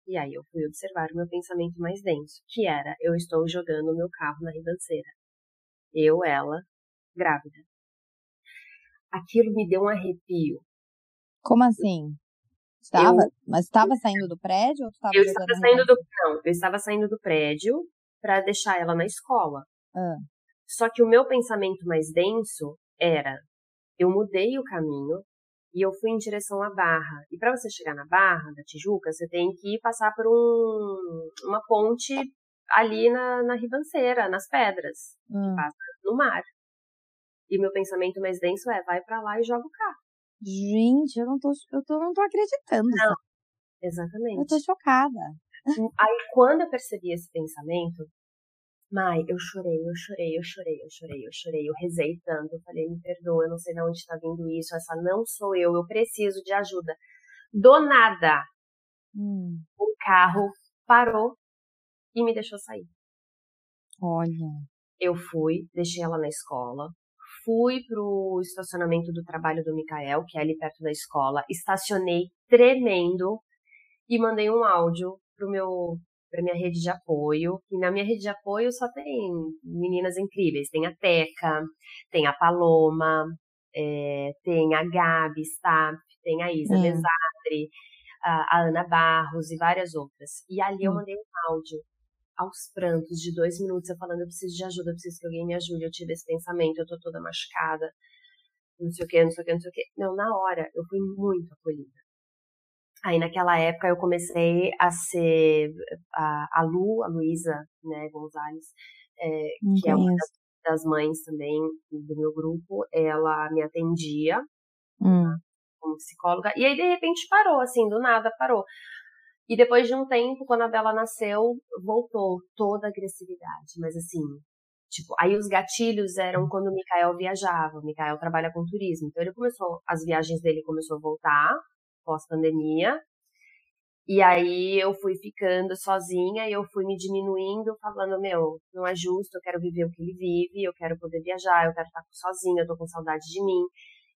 E aí eu fui observar o meu pensamento mais denso, que era: eu estou jogando o meu carro na ribanceira. Eu, ela, grávida. Aquilo me deu um arrepio. Como assim? Estava, eu, mas estava saindo do prédio ou estava Eu estava saindo do não, eu estava saindo do prédio para deixar ela na escola. Ah. Só que o meu pensamento mais denso era eu mudei o caminho e eu fui em direção à Barra. E para você chegar na Barra da Tijuca, você tem que passar por um, uma ponte ali na, na ribanceira, nas pedras, hum. que passa no mar. E meu pensamento mais denso é vai para lá e joga o carro. Gente, eu não tô, eu tô, não tô acreditando. Não, exatamente. Eu tô chocada. Aí, quando eu percebi esse pensamento, Mai, eu chorei, eu chorei, eu chorei, eu chorei, eu chorei, eu rezei tanto, eu falei, me perdoa, eu não sei de onde está vindo isso, essa não sou eu, eu preciso de ajuda. Do nada, hum. o carro parou e me deixou sair. Olha. Eu fui, deixei ela na escola, fui pro estacionamento do trabalho do Mikael, que é ali perto da escola, estacionei tremendo e mandei um áudio pro meu para minha rede de apoio. E na minha rede de apoio só tem meninas incríveis. Tem a Teca, tem a Paloma, é, tem a Gabi Staff, tem a Isa é. A, a, Ana Barros e várias outras. E ali eu hum. mandei um áudio aos prantos de dois minutos, eu falando, eu preciso de ajuda, eu preciso que alguém me ajude, eu tive esse pensamento, eu tô toda machucada, não sei o que, não sei o que, não sei o que. Não, na hora, eu fui muito acolhida. Aí naquela época eu comecei a ser a, a Lu, a Luísa, né, Gonzalez, é, que é uma das, mães também do meu grupo, ela me atendia hum. como psicóloga, e aí de repente parou, assim, do nada parou. E depois de um tempo, quando a Bela nasceu, voltou toda a agressividade, mas assim, tipo, aí os gatilhos eram quando o Mikael viajava, o Mikael trabalha com turismo, então ele começou, as viagens dele começou a voltar, pós-pandemia. E aí eu fui ficando sozinha e eu fui me diminuindo, falando, meu, não é justo, eu quero viver o que ele vive, eu quero poder viajar, eu quero estar sozinha, eu tô com saudade de mim.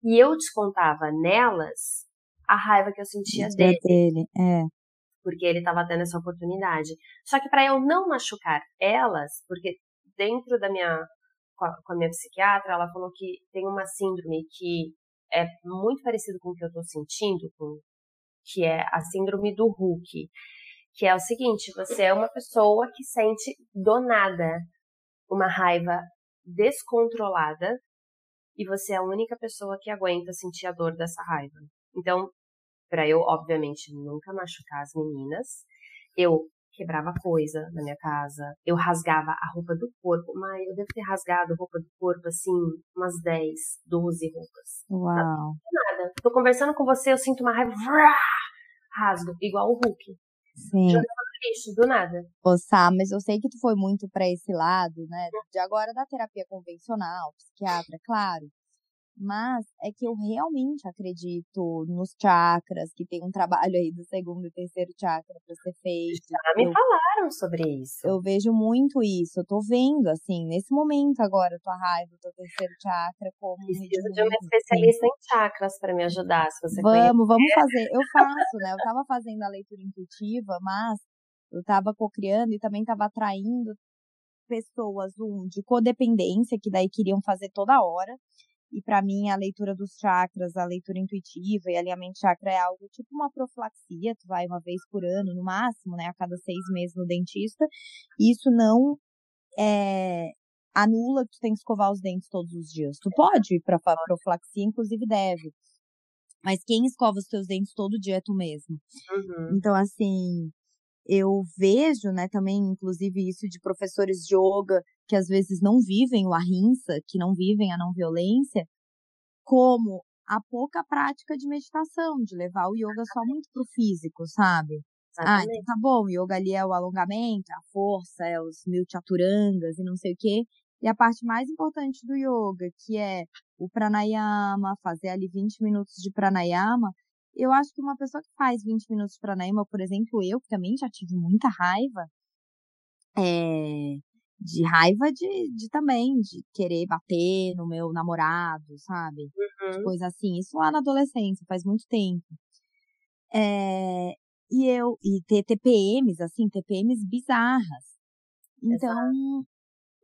E eu descontava nelas a raiva que eu sentia dele. dele. É. Porque ele estava tendo essa oportunidade. Só que para eu não machucar elas, porque dentro da minha com a, com a minha psiquiatra, ela falou que tem uma síndrome que é muito parecido com o que eu estou sentindo, com, que é a síndrome do Hulk, que é o seguinte: você é uma pessoa que sente do nada uma raiva descontrolada e você é a única pessoa que aguenta sentir a dor dessa raiva. Então, para eu, obviamente, nunca machucar as meninas, eu quebrava coisa na minha casa, eu rasgava a roupa do corpo, mas eu devo ter rasgado a roupa do corpo, assim, umas 10, 12 roupas. Uau. Nada. Tô conversando com você, eu sinto uma raiva, rasgo, igual o Hulk. Sim. lixo, do nada. Sá, mas eu sei que tu foi muito para esse lado, né, de agora da terapia convencional, psiquiatra, claro. Mas é que eu realmente acredito nos chakras, que tem um trabalho aí do segundo e terceiro chakra para ser feito. Já me eu, falaram sobre isso. Eu vejo muito isso. Eu tô vendo, assim, nesse momento agora, tua raiva, teu terceiro chakra, como. Preciso de uma especialista em chakras para me ajudar, se você Vamos, conhecer. vamos fazer. Eu faço, né? Eu tava fazendo a leitura intuitiva, mas eu tava cocriando e também tava atraindo pessoas, um, de codependência, que daí queriam fazer toda hora. E para mim, a leitura dos chakras, a leitura intuitiva e alinhamento chakra é algo tipo uma profilaxia. Tu vai uma vez por ano, no máximo, né? A cada seis meses no dentista. Isso não é, anula que tu tem que escovar os dentes todos os dias. Tu pode ir pra profilaxia, inclusive deve. Mas quem escova os teus dentes todo dia é tu mesmo. Uhum. Então, assim, eu vejo, né, também, inclusive, isso de professores de yoga que às vezes não vivem o ahimsa, que não vivem a não violência, como a pouca prática de meditação, de levar o yoga só muito pro físico, sabe? Ah, então tá bom, o yoga ali é o alongamento, a força, é os mil chaturangas e não sei o quê. E a parte mais importante do yoga, que é o pranayama, fazer ali 20 minutos de pranayama, eu acho que uma pessoa que faz 20 minutos de pranayama, por exemplo, eu, que também já tive muita raiva, é, de raiva de, de também, de querer bater no meu namorado, sabe? Uhum. Coisa assim. Isso lá na adolescência, faz muito tempo. É, e eu, e ter TPMs, assim, TPMs bizarras. Então, Exato.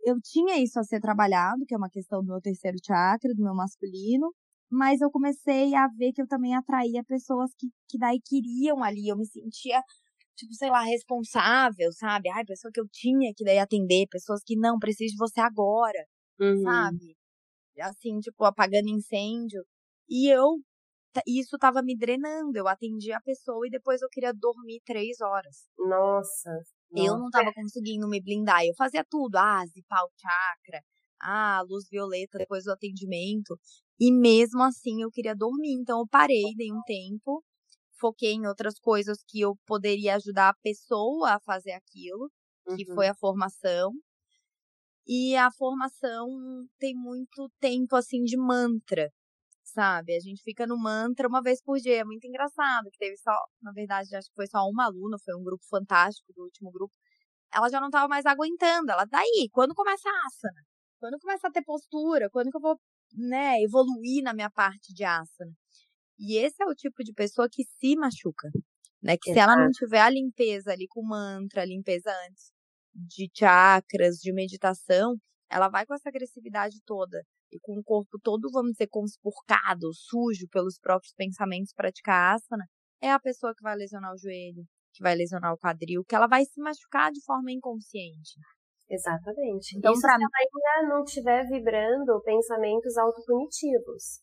eu tinha isso a ser trabalhado, que é uma questão do meu terceiro chakra, do meu masculino, mas eu comecei a ver que eu também atraía pessoas que, que daí queriam ali, eu me sentia tipo, sei lá, responsável, sabe? Ai, pessoa que eu tinha que daí atender, pessoas que não, preciso de você agora, uhum. sabe? Assim, tipo, apagando incêndio. E eu, isso tava me drenando. Eu atendi a pessoa e depois eu queria dormir três horas. Nossa. Eu não tava conseguindo me blindar. Eu fazia tudo. Ah, zipar o chakra. Ah, luz violeta depois do atendimento. E mesmo assim eu queria dormir. Então eu parei, dei um tempo foquei em outras coisas que eu poderia ajudar a pessoa a fazer aquilo, que uhum. foi a formação. E a formação tem muito tempo assim de mantra, sabe? A gente fica no mantra uma vez por dia, é muito engraçado, que teve só, na verdade, acho que foi só uma aluna, foi um grupo fantástico do último grupo. Ela já não estava mais aguentando, ela daí, quando começa a asana? Quando começa a ter postura? Quando que eu vou, né, evoluir na minha parte de asana? E esse é o tipo de pessoa que se machuca, né? Que Exato. se ela não tiver a limpeza ali com mantra, a limpeza antes de chakras, de meditação, ela vai com essa agressividade toda e com o corpo todo, vamos dizer, conspurcado, sujo pelos próprios pensamentos praticar asana, é a pessoa que vai lesionar o joelho, que vai lesionar o quadril, que ela vai se machucar de forma inconsciente. Exatamente. Então, para se ela ainda não estiver vibrando pensamentos autopunitivos.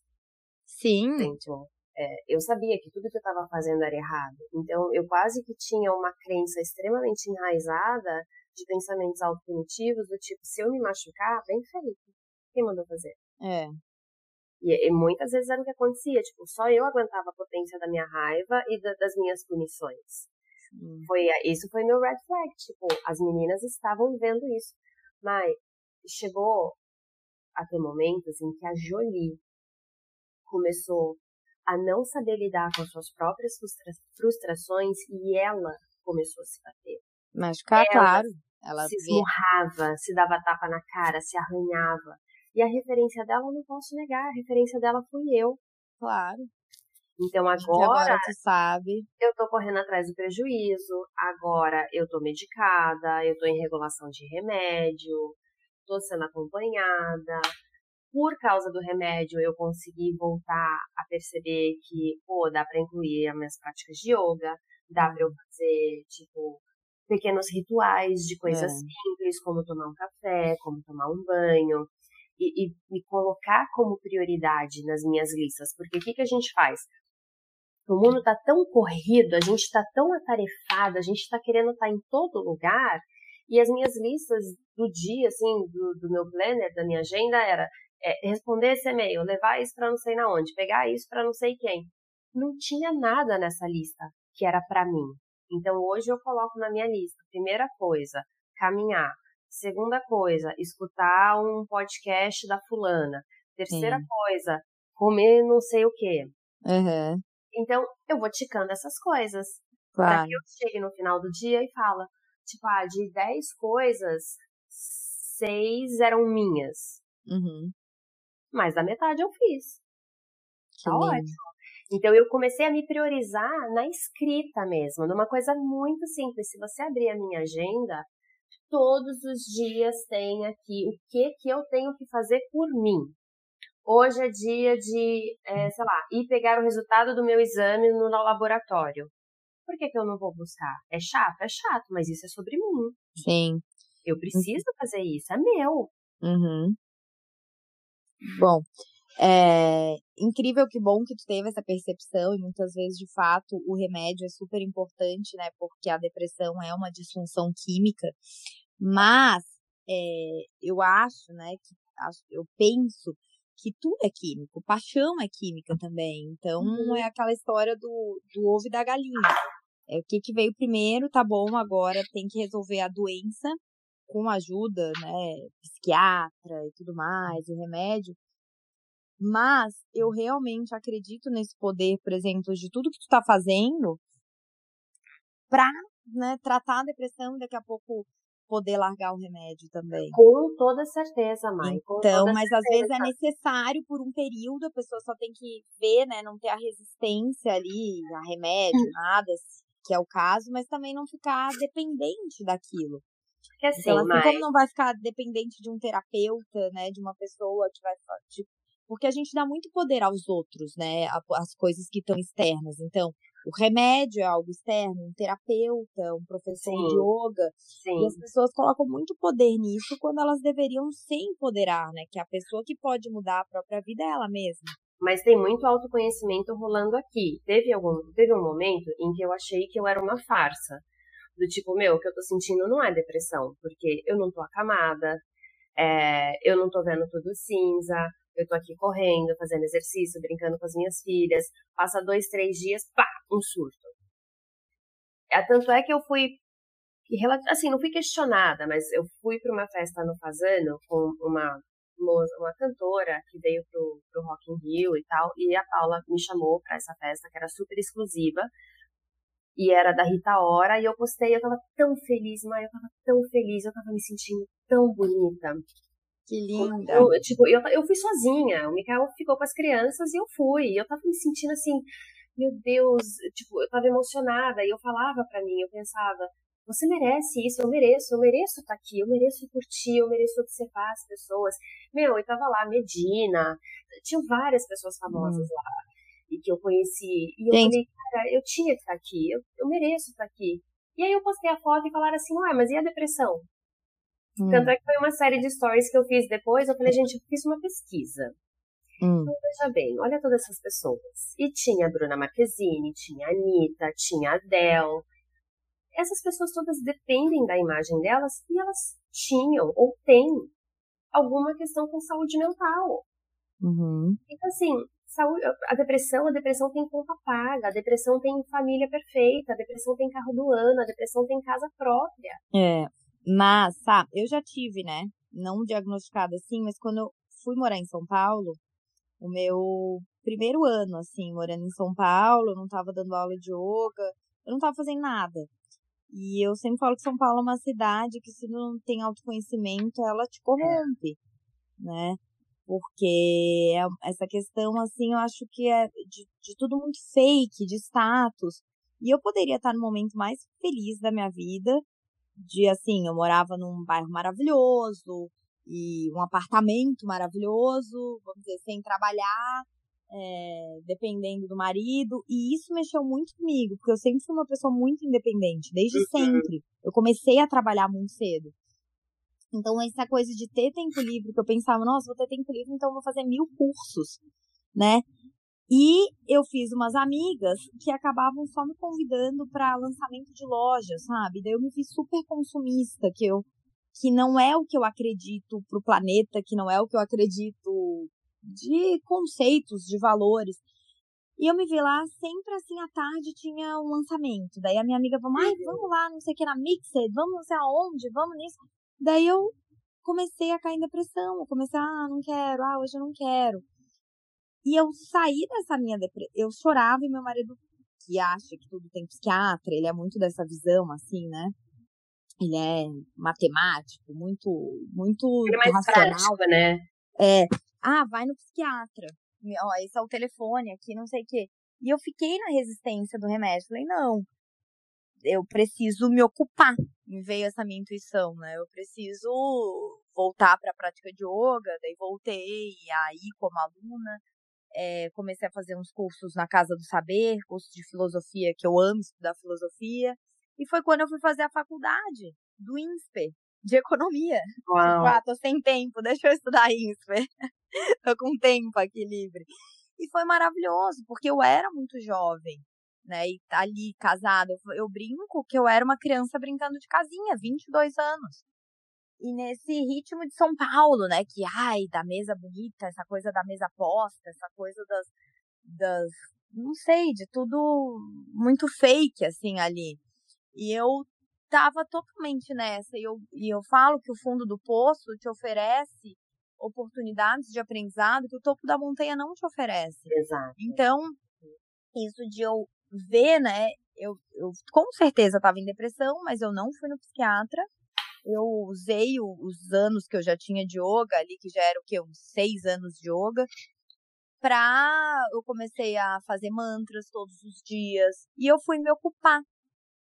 Sim. Entendeu? É, eu sabia que tudo que eu estava fazendo era errado. Então, eu quase que tinha uma crença extremamente enraizada de pensamentos autopunitivos, do tipo, se eu me machucar, bem feito. Quem mandou fazer? É. E, e, muitas vezes era o que acontecia, tipo, só eu aguentava a potência da minha raiva e da, das minhas punições. Foi, isso foi meu red flag, tipo, as meninas estavam vendo isso. Mas chegou a ter momentos em que a Jolie começou a não saber lidar com as suas próprias frustra frustrações e ela começou a se bater. Machucar, ela claro. Ela se esmurrava, se dava tapa na cara, se arranhava. E a referência dela, eu não posso negar, a referência dela fui eu. Claro. Então agora, agora tu sabe. Eu tô correndo atrás do prejuízo, agora eu tô medicada, eu tô em regulação de remédio, tô sendo acompanhada, por causa do remédio, eu consegui voltar a perceber que, pô, dá para incluir as minhas práticas de yoga, dá para eu fazer, tipo, pequenos rituais de coisas é. simples, como tomar um café, como tomar um banho, e, e, e colocar como prioridade nas minhas listas. Porque o que, que a gente faz? O mundo está tão corrido, a gente está tão atarefado, a gente está querendo estar tá em todo lugar, e as minhas listas do dia, assim, do, do meu planner, da minha agenda, era é, responder esse e-mail, levar isso para não sei na onde, pegar isso para não sei quem. Não tinha nada nessa lista que era para mim. Então hoje eu coloco na minha lista, primeira coisa, caminhar. Segunda coisa, escutar um podcast da fulana. Terceira Sim. coisa, comer não sei o quê. Uhum. Então, eu vou ticando essas coisas. Claro. Pra que eu chegue no final do dia e fala, tipo, ah, de 10 coisas, seis eram minhas. Uhum mas a metade eu fiz. Tá ótimo. Então eu comecei a me priorizar na escrita mesmo, numa coisa muito simples. Se você abrir a minha agenda, todos os dias tem aqui o que que eu tenho que fazer por mim. Hoje é dia de, é, sei lá, ir pegar o resultado do meu exame no laboratório. Por que, que eu não vou buscar? É chato? É chato, mas isso é sobre mim. Sim. Eu preciso fazer isso, é meu. Uhum. Bom, é incrível que bom que tu teve essa percepção e muitas vezes, de fato, o remédio é super importante, né? Porque a depressão é uma disfunção química. Mas é, eu acho, né, que eu penso que tudo é químico, paixão é química também. Então uhum. é aquela história do, do ovo e da galinha. É o que, que veio primeiro, tá bom, agora tem que resolver a doença com ajuda, né, psiquiatra e tudo mais, e remédio. Mas eu realmente acredito nesse poder, por exemplo, de tudo que tu tá fazendo pra, né, tratar a depressão e daqui a pouco poder largar o remédio também. Com toda certeza, mãe. Então, mas certeza. às vezes é necessário por um período, a pessoa só tem que ver, né, não ter a resistência ali a remédio, hum. nada, que é o caso, mas também não ficar dependente daquilo. Porque assim, então, assim mas... como não vai ficar dependente de um terapeuta, né, de uma pessoa que vai de, porque a gente dá muito poder aos outros, né, as coisas que estão externas. Então, o remédio é algo externo, um terapeuta, um professor Sim. de yoga, Sim. e as pessoas colocam muito poder nisso quando elas deveriam se empoderar, né, que a pessoa que pode mudar a própria vida é ela mesma. Mas tem muito autoconhecimento rolando aqui. Teve algum, teve um momento em que eu achei que eu era uma farsa do tipo, meu, o que eu tô sentindo não é depressão, porque eu não tô acamada, é, eu não tô vendo tudo cinza, eu tô aqui correndo, fazendo exercício, brincando com as minhas filhas, passa dois, três dias, pá, um surto. É, tanto é que eu fui, assim, não fui questionada, mas eu fui para uma festa no Fazano com uma uma cantora que veio pro, pro Rock in Rio e tal, e a Paula me chamou para essa festa que era super exclusiva, e era da Rita Ora, e eu postei, eu tava tão feliz, mas eu tava tão feliz, eu tava me sentindo tão bonita. Que linda. Eu, tipo, eu, eu fui sozinha, o Mikael ficou com as crianças e eu fui, e eu tava me sentindo assim, meu Deus, tipo, eu tava emocionada, e eu falava para mim, eu pensava, você merece isso, eu mereço, eu mereço estar tá aqui, eu mereço curtir, eu mereço observar as pessoas. Meu, eu tava lá, Medina, tinham várias pessoas famosas hum. lá, e que eu conheci, e eu Gente. falei, cara, eu tinha que estar aqui, eu, eu mereço estar aqui. E aí eu postei a foto e falaram assim, ué, mas e a depressão? Hum. Tanto é que foi uma série de stories que eu fiz depois, eu falei, gente, eu fiz uma pesquisa. Hum. Então, veja bem, olha todas essas pessoas. E tinha a Bruna Marquezine, tinha a Anitta, tinha a Adele, essas pessoas todas dependem da imagem delas e elas tinham ou têm alguma questão com saúde mental. Uhum. Então, assim, saúde, a depressão, a depressão tem conta paga, a depressão tem família perfeita, a depressão tem carro do ano, a depressão tem casa própria. É, mas, sabe, eu já tive, né, não diagnosticada assim, mas quando eu fui morar em São Paulo, o meu primeiro ano, assim, morando em São Paulo, eu não tava dando aula de yoga, eu não tava fazendo nada. E eu sempre falo que São Paulo é uma cidade que se não tem autoconhecimento, ela te corrompe, né? Porque é essa questão, assim, eu acho que é de, de tudo muito fake, de status. E eu poderia estar no momento mais feliz da minha vida, de assim, eu morava num bairro maravilhoso, e um apartamento maravilhoso, vamos dizer, sem trabalhar, é, dependendo do marido, e isso mexeu muito comigo, porque eu sempre fui uma pessoa muito independente, desde uhum. sempre. Eu comecei a trabalhar muito cedo. Então, essa coisa de ter tempo livre, que eu pensava, nossa, vou ter tempo livre, então vou fazer mil cursos, né? E eu fiz umas amigas que acabavam só me convidando para lançamento de lojas, sabe? Daí eu me fiz super consumista, que eu que não é o que eu acredito pro planeta, que não é o que eu acredito de conceitos, de valores. E eu me vi lá, sempre assim, à tarde tinha um lançamento. Daí a minha amiga falou, ai, vamos lá, não sei o que, na Mixed, vamos não sei aonde, vamos nisso. Daí eu comecei a cair em depressão. Eu comecei, ah, não quero, ah, hoje eu não quero. E eu saí dessa minha depressão, eu chorava e meu marido, que acha que tudo tem psiquiatra, ele é muito dessa visão, assim, né? Ele é matemático, muito, muito ele é mais racional. Prático, né? É, ah, vai no psiquiatra. Ó, esse é o telefone aqui, não sei o quê. E eu fiquei na resistência do remédio. Falei, não, eu preciso me ocupar. Me veio essa minha intuição, né? Eu preciso voltar para a prática de yoga. Daí voltei aí como aluna. É, comecei a fazer uns cursos na Casa do Saber, curso de filosofia, que eu amo estudar filosofia. E foi quando eu fui fazer a faculdade do INSPER, de economia. Uau. Tipo, ah, tô sem tempo, deixa eu estudar INSPER. tô com tempo aqui livre. E foi maravilhoso, porque eu era muito jovem, né? E tá ali, casada. Eu, eu brinco que eu era uma criança brincando de casinha, 22 anos. E nesse ritmo de São Paulo, né? Que, ai, da mesa bonita, essa coisa da mesa posta, essa coisa das, das não sei, de tudo muito fake, assim, ali. E eu tava totalmente nessa. E eu, e eu falo que o fundo do poço te oferece oportunidades de aprendizado que o topo da montanha não te oferece. Exato. Então, isso de eu ver, né? Eu, eu com certeza estava em depressão, mas eu não fui no psiquiatra. Eu usei os anos que eu já tinha de yoga ali, que já era o quê? Uns seis anos de yoga. Pra. Eu comecei a fazer mantras todos os dias. E eu fui me ocupar.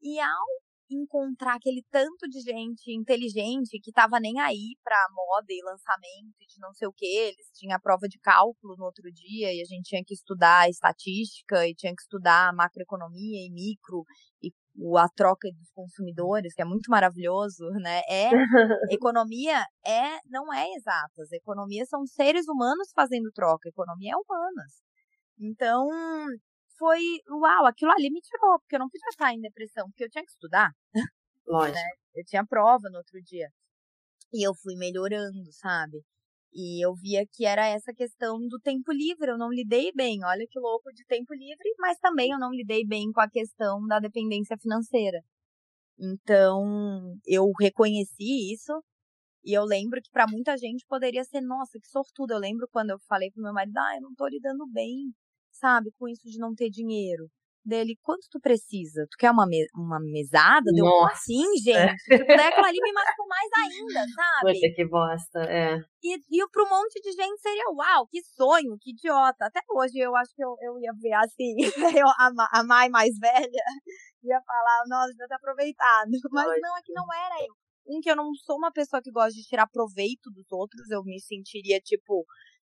E ao encontrar aquele tanto de gente inteligente que tava nem aí pra moda e lançamento e de não sei o que. Eles tinham a prova de cálculo no outro dia e a gente tinha que estudar estatística e tinha que estudar macroeconomia e micro e a troca dos consumidores, que é muito maravilhoso, né? É economia é não é exatas. Economia são seres humanos fazendo troca, economia é humanas. Então, foi, uau, aquilo ali me tirou, porque eu não podia estar em depressão, porque eu tinha que estudar. Lógico. Né? Eu tinha prova no outro dia. E eu fui melhorando, sabe? E eu via que era essa questão do tempo livre, eu não lidei bem, olha que louco de tempo livre, mas também eu não lidei bem com a questão da dependência financeira. Então, eu reconheci isso e eu lembro que para muita gente poderia ser, nossa, que sortudo. Eu lembro quando eu falei pro meu marido, ah, eu não tô lidando bem, sabe, com isso de não ter dinheiro dele, quanto tu precisa? Tu quer uma, me uma mesada? Deu assim, gente? Tipo, daí aquilo ali me machucou mais ainda, sabe? Puta que bosta, é. E, e pra um monte de gente seria, uau, que sonho, que idiota. Até hoje eu acho que eu, eu ia ver assim, eu, a, a mãe mais velha ia falar, nossa, devia ter aproveitado. Mas não, é que não era eu. Um, que eu não sou uma pessoa que gosta de tirar proveito dos outros, eu me sentiria, tipo,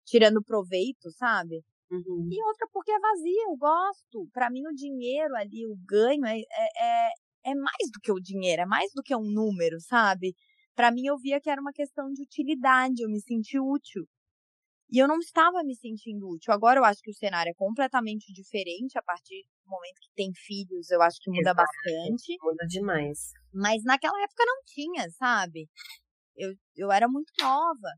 tirando proveito, sabe? Uhum. E outra porque é vazia, eu gosto. Para mim, o dinheiro ali, o ganho, é, é, é mais do que o dinheiro, é mais do que um número, sabe? Para mim, eu via que era uma questão de utilidade, eu me senti útil. E eu não estava me sentindo útil. Agora eu acho que o cenário é completamente diferente a partir do momento que tem filhos, eu acho que muda Exato. bastante. Muda demais. Mas naquela época não tinha, sabe? Eu, eu era muito nova.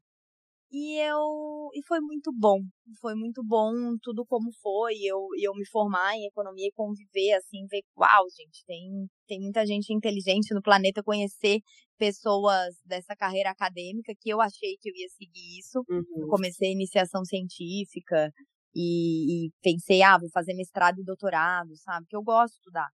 E eu e foi muito bom. Foi muito bom tudo como foi. Eu eu me formar em economia e conviver assim, ver, uau, gente, tem tem muita gente inteligente no planeta conhecer pessoas dessa carreira acadêmica que eu achei que eu ia seguir isso. Uhum. Comecei iniciação científica e, e pensei, ah, vou fazer mestrado e doutorado, sabe? Que eu gosto de estudar.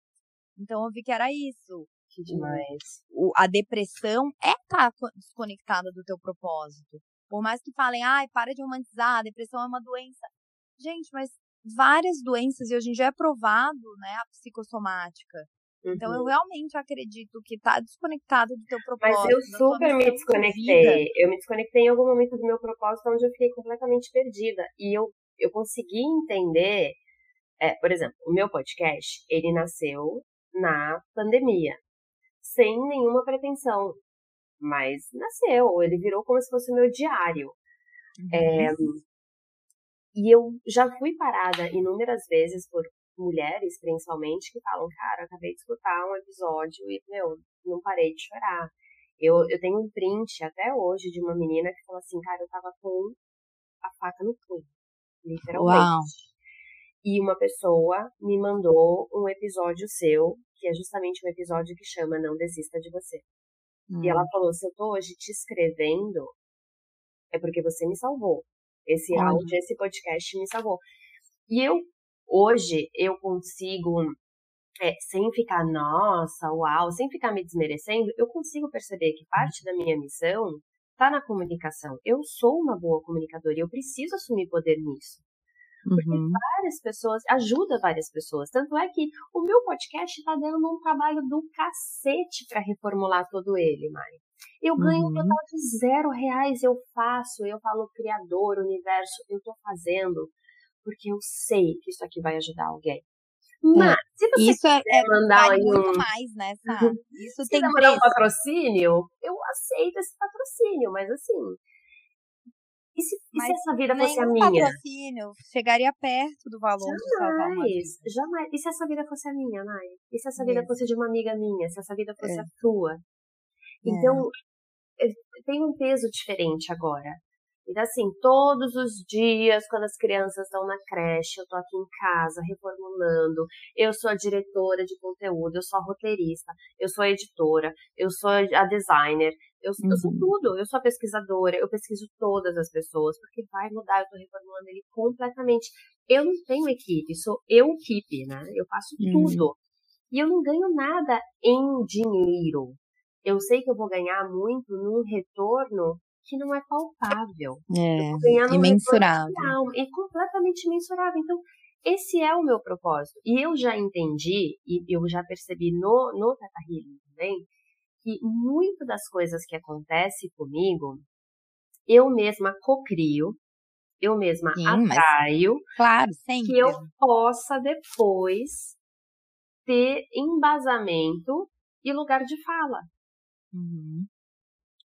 Então eu vi que era isso. Que demais. O, a depressão é estar tá desconectada do teu propósito. Por mais que falem, ai, para de romantizar, a depressão é uma doença. Gente, mas várias doenças, e hoje em dia é provado, né, a psicossomática. Uhum. Então eu uhum. realmente acredito que tá desconectado do teu propósito. Mas eu super me desconectei. Eu me desconectei em algum momento do meu propósito onde eu fiquei completamente perdida. E eu, eu consegui entender, é, por exemplo, o meu podcast, ele nasceu na pandemia, sem nenhuma pretensão mas nasceu, ele virou como se fosse o meu diário. Uhum. É, e eu já fui parada inúmeras vezes por mulheres, principalmente, que falam, cara, acabei de escutar um episódio e, meu, não parei de chorar. Eu, eu tenho um print até hoje de uma menina que falou assim, cara, eu tava com a faca no punho, literalmente. Uau. E uma pessoa me mandou um episódio seu, que é justamente um episódio que chama Não Desista de Você. Hum. E ela hum. falou: se eu tô hoje te escrevendo, é porque você me salvou. Esse Olha. áudio, esse podcast me salvou. E eu, hoje, eu consigo, é, sem ficar, nossa, uau, sem ficar me desmerecendo, eu consigo perceber que parte da minha missão está na comunicação. Eu sou uma boa comunicadora e eu preciso assumir poder nisso. Porque uhum. várias pessoas, ajuda várias pessoas. Tanto é que o meu podcast está dando um trabalho do cacete para reformular todo ele, Mari. Eu ganho uhum. um total de zero reais, eu faço, eu falo criador, universo, eu tô fazendo, porque eu sei que isso aqui vai ajudar alguém. É, Mas, se você isso é, é mandar vale muito um... mais, né, sabe? Isso se tem mandar um patrocínio, eu aceito esse patrocínio, mas assim, e se, e se essa vida fosse a minha? patrocínio chegaria perto do valor jamais, de Jamais. E se essa vida fosse a minha, Nai? E se essa vida fosse de uma amiga minha? Se essa vida fosse é. a tua? Então, é. tem um peso diferente agora. Então, assim, todos os dias, quando as crianças estão na creche, eu tô aqui em casa reformulando. Eu sou a diretora de conteúdo, eu sou a roteirista, eu sou a editora, eu sou a designer, eu, uhum. eu sou uhum. tudo. Eu sou a pesquisadora, eu pesquiso todas as pessoas, porque vai mudar, eu tô reformulando ele completamente. Eu não tenho equipe, sou eu equipe, né? Eu faço uhum. tudo. E eu não ganho nada em dinheiro. Eu sei que eu vou ganhar muito num retorno que não é palpável. É, imensurável. É completamente mensurável. Então, esse é o meu propósito. E eu já entendi, e eu já percebi no, no Teta Healing também, que muitas das coisas que acontecem comigo, eu mesma cocrio, eu mesma Sim, atraio, claro, sempre. que eu possa depois ter embasamento e lugar de fala. Uhum.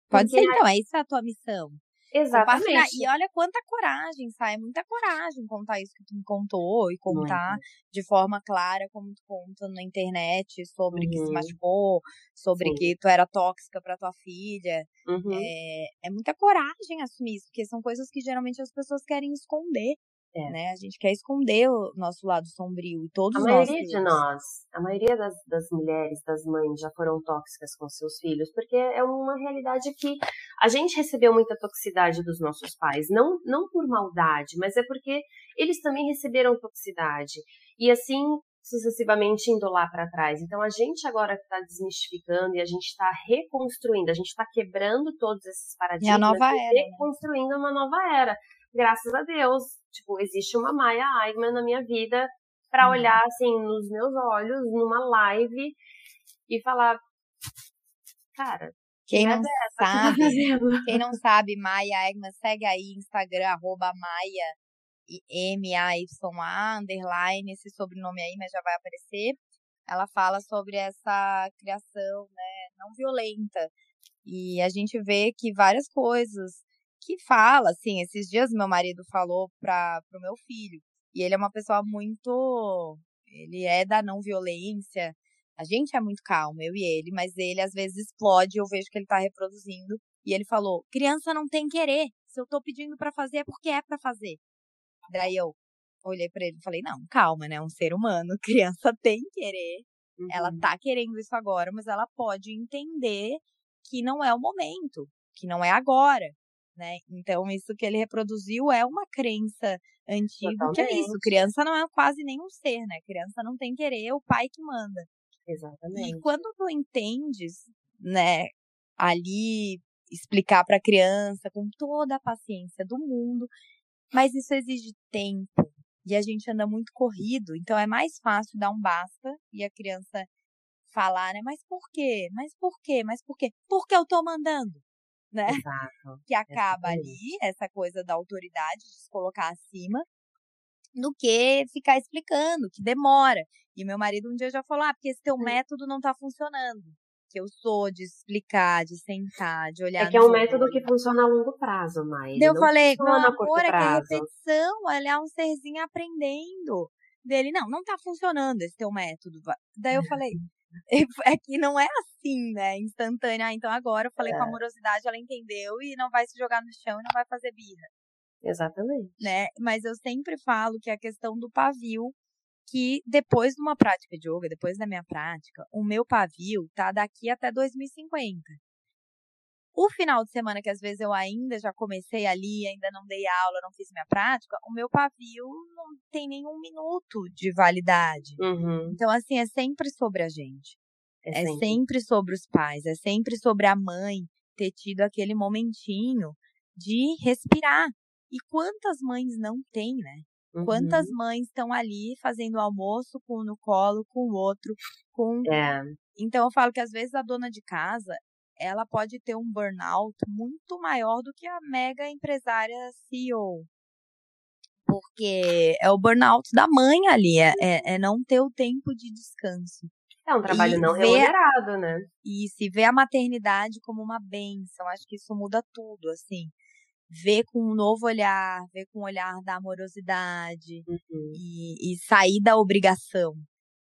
Pode Porque ser, então, é isso a tua missão. Exatamente. E olha quanta coragem, sai, muita coragem contar isso que tu me contou e contar Muito. de forma clara, como tu conta na internet, sobre uhum. que se uhum. machucou, sobre Sim. que tu era tóxica para tua filha. Uhum. É, é muita coragem assumir isso, porque são coisas que geralmente as pessoas querem esconder. É. Né? A gente quer esconder o nosso lado sombrio e todos a nós. A maioria de nós, a maioria das, das mulheres, das mães já foram tóxicas com seus filhos, porque é uma realidade que a gente recebeu muita toxicidade dos nossos pais, não, não por maldade, mas é porque eles também receberam toxicidade. E assim sucessivamente indo lá para trás. Então a gente agora está desmistificando e a gente está reconstruindo, a gente está quebrando todos esses paradigmas e, a nova era, né? reconstruindo né? uma nova era graças a Deus, tipo, existe uma Maya Aigman na minha vida para uhum. olhar assim nos meus olhos numa live e falar, cara, quem não sabe, quem não sabe, Maia Egman, segue aí Instagram, arroba Maia M-A-Y-A, underline, esse sobrenome aí, mas já vai aparecer. Ela fala sobre essa criação, né, não violenta. E a gente vê que várias coisas que fala, assim, esses dias meu marido falou para pro meu filho, e ele é uma pessoa muito, ele é da não violência, a gente é muito calmo, eu e ele, mas ele às vezes explode, eu vejo que ele tá reproduzindo, e ele falou: "Criança não tem querer. Se eu tô pedindo para fazer é porque é para fazer". Daí eu olhei para ele e falei: "Não, calma, né? Um ser humano, criança tem querer. Uhum. Ela tá querendo isso agora, mas ela pode entender que não é o momento, que não é agora né? Então, isso que ele reproduziu é uma crença antiga, Totalmente. que é isso, criança não é quase nenhum ser, né? Criança não tem querer, é o pai que manda. Exatamente. E quando tu entendes, né, ali explicar para a criança com toda a paciência do mundo, mas isso exige tempo. E a gente anda muito corrido, então é mais fácil dar um basta e a criança falar, né? Mas por quê? Mas por quê? Mas por quê? Porque eu tô mandando né? Exato. Que acaba ali, essa coisa da autoridade de se colocar acima, do que ficar explicando, que demora. E meu marido um dia já falou: ah, porque esse teu método não tá funcionando. Que eu sou de explicar, de sentar, de olhar. É que é um método que funciona a longo prazo, mas. Eu falei, meu amor, é que a repetição, ela é um serzinho aprendendo. Dele, não, não tá funcionando esse teu método. Daí eu falei, é que não é assim, né? Instantânea. Ah, então agora eu falei é. com amorosidade, ela entendeu e não vai se jogar no chão e não vai fazer birra. Exatamente. Né? Mas eu sempre falo que a questão do pavio, que depois de uma prática de yoga, depois da minha prática, o meu pavio tá daqui até 2050. O final de semana, que às vezes eu ainda já comecei ali, ainda não dei aula, não fiz minha prática, o meu pavio não tem nenhum minuto de validade. Uhum. Então, assim, é sempre sobre a gente. É, é sempre. sempre sobre os pais, é sempre sobre a mãe ter tido aquele momentinho de respirar. E quantas mães não têm, né? Uhum. Quantas mães estão ali fazendo almoço com um no colo, com o outro, com. É. Então eu falo que às vezes a dona de casa, ela pode ter um burnout muito maior do que a mega empresária CEO. Porque é o burnout da mãe ali, é, é, é não ter o tempo de descanso. É um trabalho e não remunerado, né? E se vê a maternidade como uma benção, acho que isso muda tudo, assim. Ver com um novo olhar, ver com o olhar da amorosidade uhum. e, e, sair da obrigação.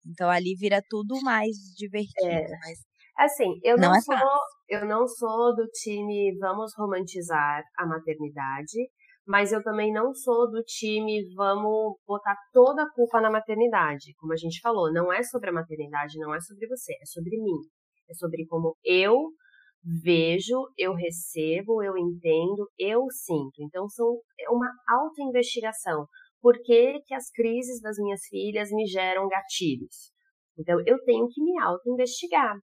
Então ali vira tudo mais divertido. É. Mas Assim, eu não, não é sou, eu não sou do time vamos romantizar a maternidade, mas eu também não sou do time vamos botar toda a culpa na maternidade. Como a gente falou, não é sobre a maternidade, não é sobre você, é sobre mim. É sobre como eu vejo, eu recebo, eu entendo, eu sinto. Então são é uma autoinvestigação. Por que, que as crises das minhas filhas me geram gatilhos? Então eu tenho que me autoinvestigar.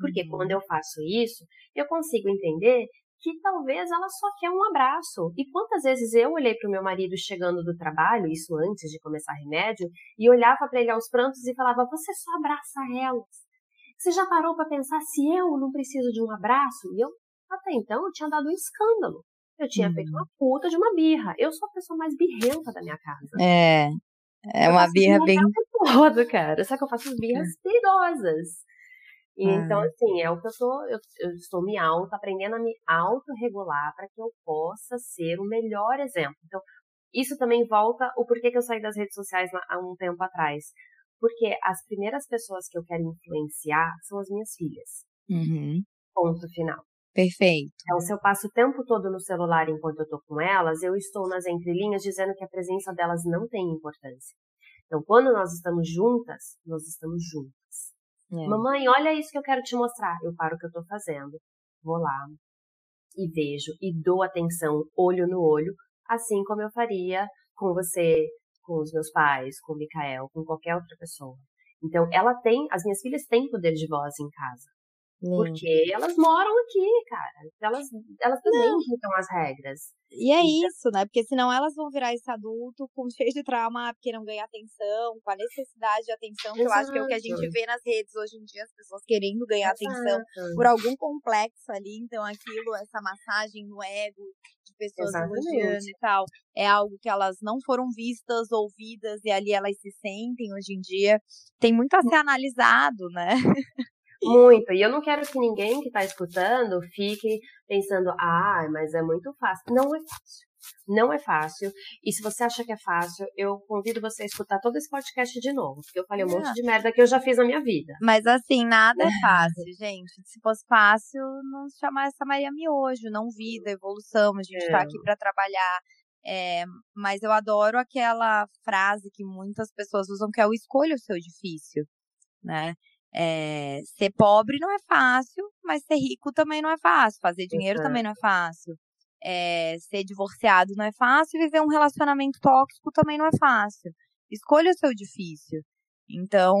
Porque uhum. quando eu faço isso, eu consigo entender que talvez ela só quer um abraço. E quantas vezes eu olhei para o meu marido chegando do trabalho, isso antes de começar remédio, e olhava para ele aos prantos e falava: Você só abraça elas. Você já parou para pensar se eu não preciso de um abraço? E eu, até então, eu tinha dado um escândalo. Eu tinha uhum. feito uma puta de uma birra. Eu sou a pessoa mais birrenta da minha casa. É. É eu uma birra bem. Todo, cara. Só que eu faço birras é. perigosas. E ah. então, assim, é o que eu tô, eu, eu estou me auto, aprendendo a me autorregular para que eu possa ser o melhor exemplo. Então, isso também volta o porquê que eu saí das redes sociais há um tempo atrás. Porque as primeiras pessoas que eu quero influenciar são as minhas filhas. Uhum. Ponto final. Perfeito. Então, se eu passo o tempo todo no celular enquanto eu tô com elas, eu estou nas entrelinhas dizendo que a presença delas não tem importância. Então, quando nós estamos juntas, nós estamos juntas. É. Mamãe, olha isso que eu quero te mostrar. Eu paro o que eu tô fazendo, vou lá e vejo e dou atenção olho no olho, assim como eu faria com você, com os meus pais, com o Mikael, com qualquer outra pessoa. Então, ela tem, as minhas filhas têm poder de voz em casa. Porque elas moram aqui, cara. Elas, elas também ditam as regras. E é então, isso, né? Porque senão elas vão virar esse adulto com cheio de trauma, porque não ganha atenção, com a necessidade de atenção, que Exato. eu acho que é o que a gente vê nas redes hoje em dia, as pessoas querendo ganhar Exato. atenção por algum complexo ali. Então, aquilo, essa massagem no ego de pessoas elogiando e tal, é algo que elas não foram vistas, ouvidas, e ali elas se sentem hoje em dia. Tem muito a ser analisado, né? Muito. E eu não quero que ninguém que está escutando fique pensando, ah, mas é muito fácil. Não é fácil. Não é fácil. E se você acha que é fácil, eu convido você a escutar todo esse podcast de novo. Porque eu falei um é. monte de merda que eu já fiz na minha vida. Mas assim, nada é fácil, gente. Se fosse fácil, não se chamasse essa Maria Miojo, não vida, evolução. A gente está é. aqui para trabalhar. É, mas eu adoro aquela frase que muitas pessoas usam, que é o escolha o seu difícil, né? É, ser pobre não é fácil, mas ser rico também não é fácil. Fazer dinheiro também não é fácil. É, ser divorciado não é fácil. Viver um relacionamento tóxico também não é fácil. Escolha o seu difícil. Então,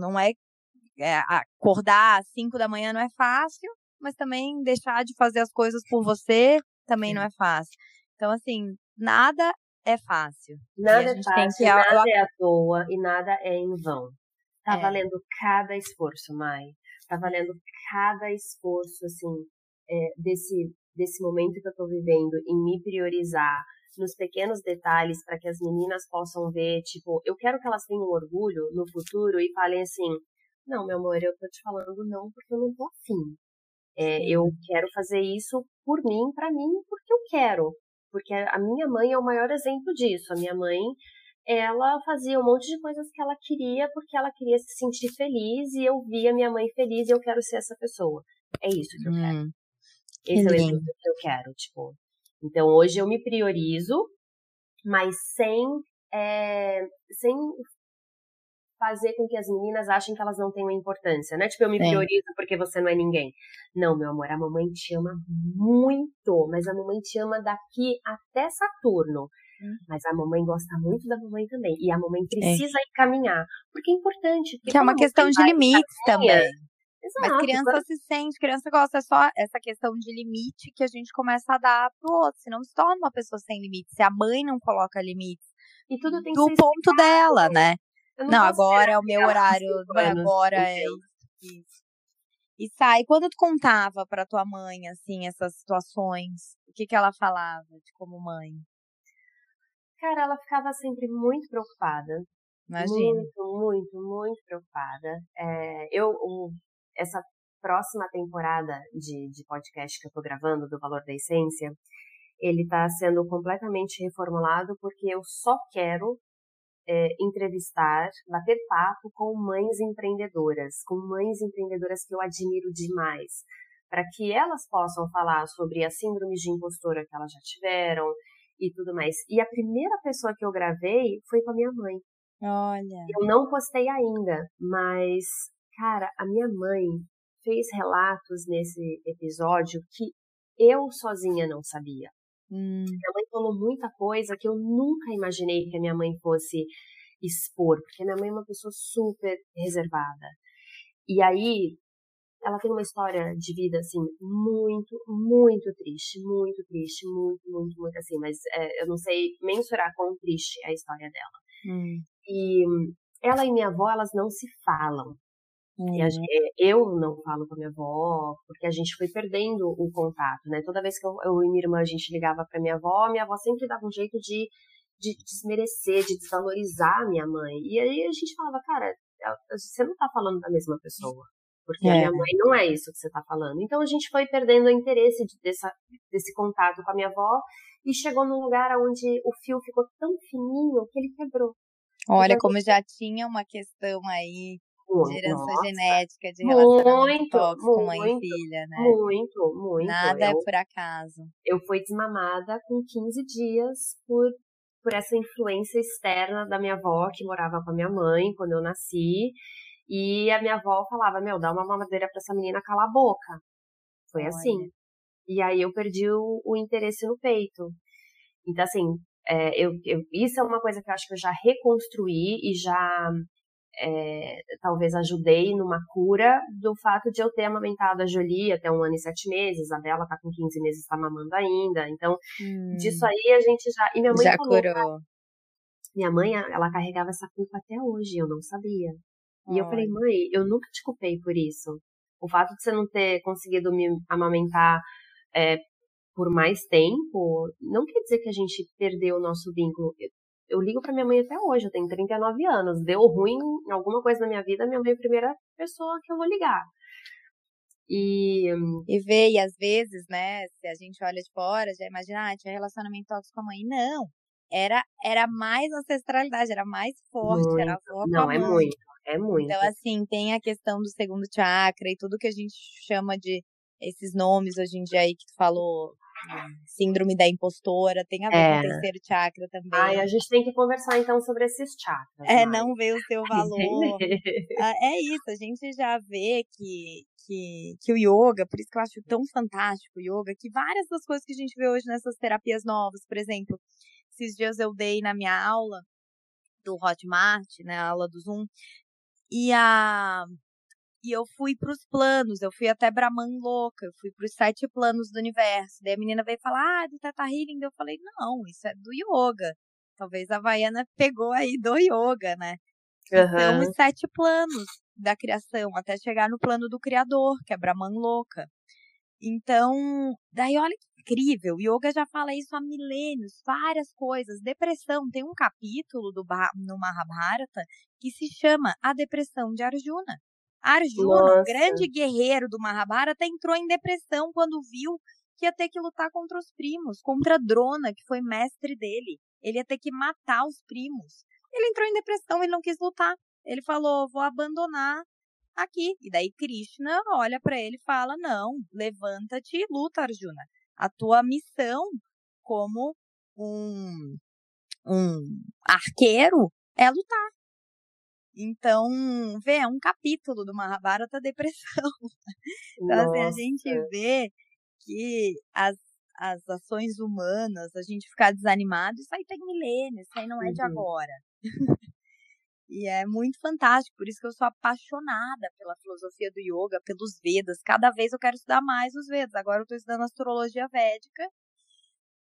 não é, é acordar às 5 da manhã não é fácil, mas também deixar de fazer as coisas por você também não é fácil. Então, assim, nada é fácil. Nada é fácil, que... nada é à toa e nada é em vão. Tá é. valendo cada esforço, Mai. Tá valendo cada esforço, assim, é, desse, desse momento que eu tô vivendo em me priorizar nos pequenos detalhes para que as meninas possam ver, tipo, eu quero que elas tenham orgulho no futuro e falem assim, não, meu amor, eu tô te falando não porque eu não tô afim. É, eu quero fazer isso por mim, para mim, porque eu quero. Porque a minha mãe é o maior exemplo disso. A minha mãe, ela fazia um monte de coisas que ela queria porque ela queria se sentir feliz e eu via minha mãe feliz e eu quero ser essa pessoa. É isso que eu hum, quero. Esse é o exemplo que eu quero, tipo. Então hoje eu me priorizo, mas sem é, sem fazer com que as meninas achem que elas não têm uma importância, né? Tipo, eu me priorizo porque você não é ninguém. Não, meu amor, a mamãe te ama muito, mas a mamãe te ama daqui até Saturno. Hum. Mas a mamãe gosta muito da mamãe também. E a mamãe é. precisa é. encaminhar. Porque é importante. Porque que é uma questão de limites também. Exato, Mas criança quando... se sente, criança gosta, é só essa questão de limite que a gente começa a dar pro outro, senão se torna uma pessoa sem limites. Se a mãe não coloca limites e tudo tem do ponto dela, né? Não, não agora é o meu horário, agora é isso. E sai, quando tu contava pra tua mãe, assim, essas situações, o que que ela falava de como mãe? Cara, ela ficava sempre muito preocupada. Imagina. Muito, muito, muito preocupada. É, eu, o, essa próxima temporada de, de podcast que eu tô gravando, do Valor da Essência, ele está sendo completamente reformulado porque eu só quero é, entrevistar, bater papo com mães empreendedoras, com mães empreendedoras que eu admiro demais, para que elas possam falar sobre a síndrome de impostora que elas já tiveram, e tudo mais. E a primeira pessoa que eu gravei foi com a minha mãe. Olha. Eu não postei ainda, mas, cara, a minha mãe fez relatos nesse episódio que eu sozinha não sabia. Hum. Minha mãe falou muita coisa que eu nunca imaginei que a minha mãe fosse expor, porque minha mãe é uma pessoa super reservada. E aí, ela tem uma história de vida, assim, muito, muito triste, muito triste, muito, muito, muito assim, mas é, eu não sei mensurar quão triste é a história dela. Hum. E ela e minha avó, elas não se falam. Hum. Gente, eu não falo com a minha avó, porque a gente foi perdendo o contato, né? Toda vez que eu, eu e minha irmã, a gente ligava pra minha avó, minha avó sempre dava um jeito de, de desmerecer, de desvalorizar a minha mãe. E aí a gente falava, cara, você não tá falando da mesma pessoa. Porque é. a minha mãe não é isso que você está falando. Então a gente foi perdendo o interesse de, dessa, desse contato com a minha avó e chegou num lugar onde o fio ficou tão fininho que ele quebrou. Olha, então, como já tinha uma questão aí de herança Nossa. genética, de relacionamento muito, tóxico muito, mãe e filha, né? Muito, muito. Nada é eu, é por acaso. Eu fui desmamada com 15 dias por, por essa influência externa da minha avó, que morava com a minha mãe quando eu nasci. E a minha avó falava, meu, dá uma mamadeira pra essa menina calar a boca. Foi Olha. assim. E aí eu perdi o, o interesse no peito. Então, assim, é, eu, eu, isso é uma coisa que eu acho que eu já reconstruí e já é, talvez ajudei numa cura do fato de eu ter amamentado a Jolie até um ano e sete meses, a Bela tá com 15 meses, tá mamando ainda. Então, hum. disso aí a gente já. E minha mãe já falou, curou. Minha mãe, ela carregava essa culpa até hoje, eu não sabia. E eu falei, mãe, eu nunca te culpei por isso. O fato de você não ter conseguido me amamentar é, por mais tempo, não quer dizer que a gente perdeu o nosso vínculo. Eu, eu ligo para minha mãe até hoje, eu tenho 39 anos. Deu ruim em alguma coisa na minha vida, minha mãe é a primeira pessoa que eu vou ligar. E, e vê, e às vezes, né, se a gente olha de fora, já imagina, ah, tinha relacionamento tóxico com a mãe. Não, era, era mais ancestralidade, era mais forte, muito. era a avó Não, é muito. É muito. Então, assim, tem a questão do segundo chakra e tudo que a gente chama de esses nomes hoje em dia aí que tu falou, síndrome da impostora, tem a ver é. com o terceiro chakra também. Ai, a gente tem que conversar então sobre esses chakras. É, não ver o seu valor. Ah, é isso, a gente já vê que, que, que o yoga, por isso que eu acho tão fantástico o yoga, que várias das coisas que a gente vê hoje nessas terapias novas, por exemplo, esses dias eu dei na minha aula do Hotmart, né, aula do Zoom, e a e eu fui para os planos, eu fui até Brahman louca, eu fui para os sete planos do universo. Daí a menina veio falar, ah, do Teta Healing. Eu falei, não, isso é do yoga. Talvez a Vaiana pegou aí do yoga, né? Uhum. São os sete planos da criação, até chegar no plano do Criador, que é Brahman louca. Então, daí olha que incrível, o yoga já fala isso há milênios, várias coisas. Depressão, tem um capítulo do no Mahabharata que se chama A Depressão de Arjuna. Arjuna, o grande guerreiro do Mahabharata, entrou em depressão quando viu que ia ter que lutar contra os primos, contra Drona, que foi mestre dele. Ele ia ter que matar os primos. Ele entrou em depressão, ele não quis lutar. Ele falou: "Vou abandonar aqui". E daí Krishna olha para ele e fala: "Não, levanta-te e luta, Arjuna. A tua missão como um um arqueiro é lutar. Então, vê, é um capítulo do Mahabharata depressão. então, assim, a gente vê que as, as ações humanas, a gente ficar desanimado, isso aí tem milênios, isso aí não é de uhum. agora. E é muito fantástico, por isso que eu sou apaixonada pela filosofia do yoga, pelos Vedas. Cada vez eu quero estudar mais os Vedas. Agora eu estou estudando astrologia védica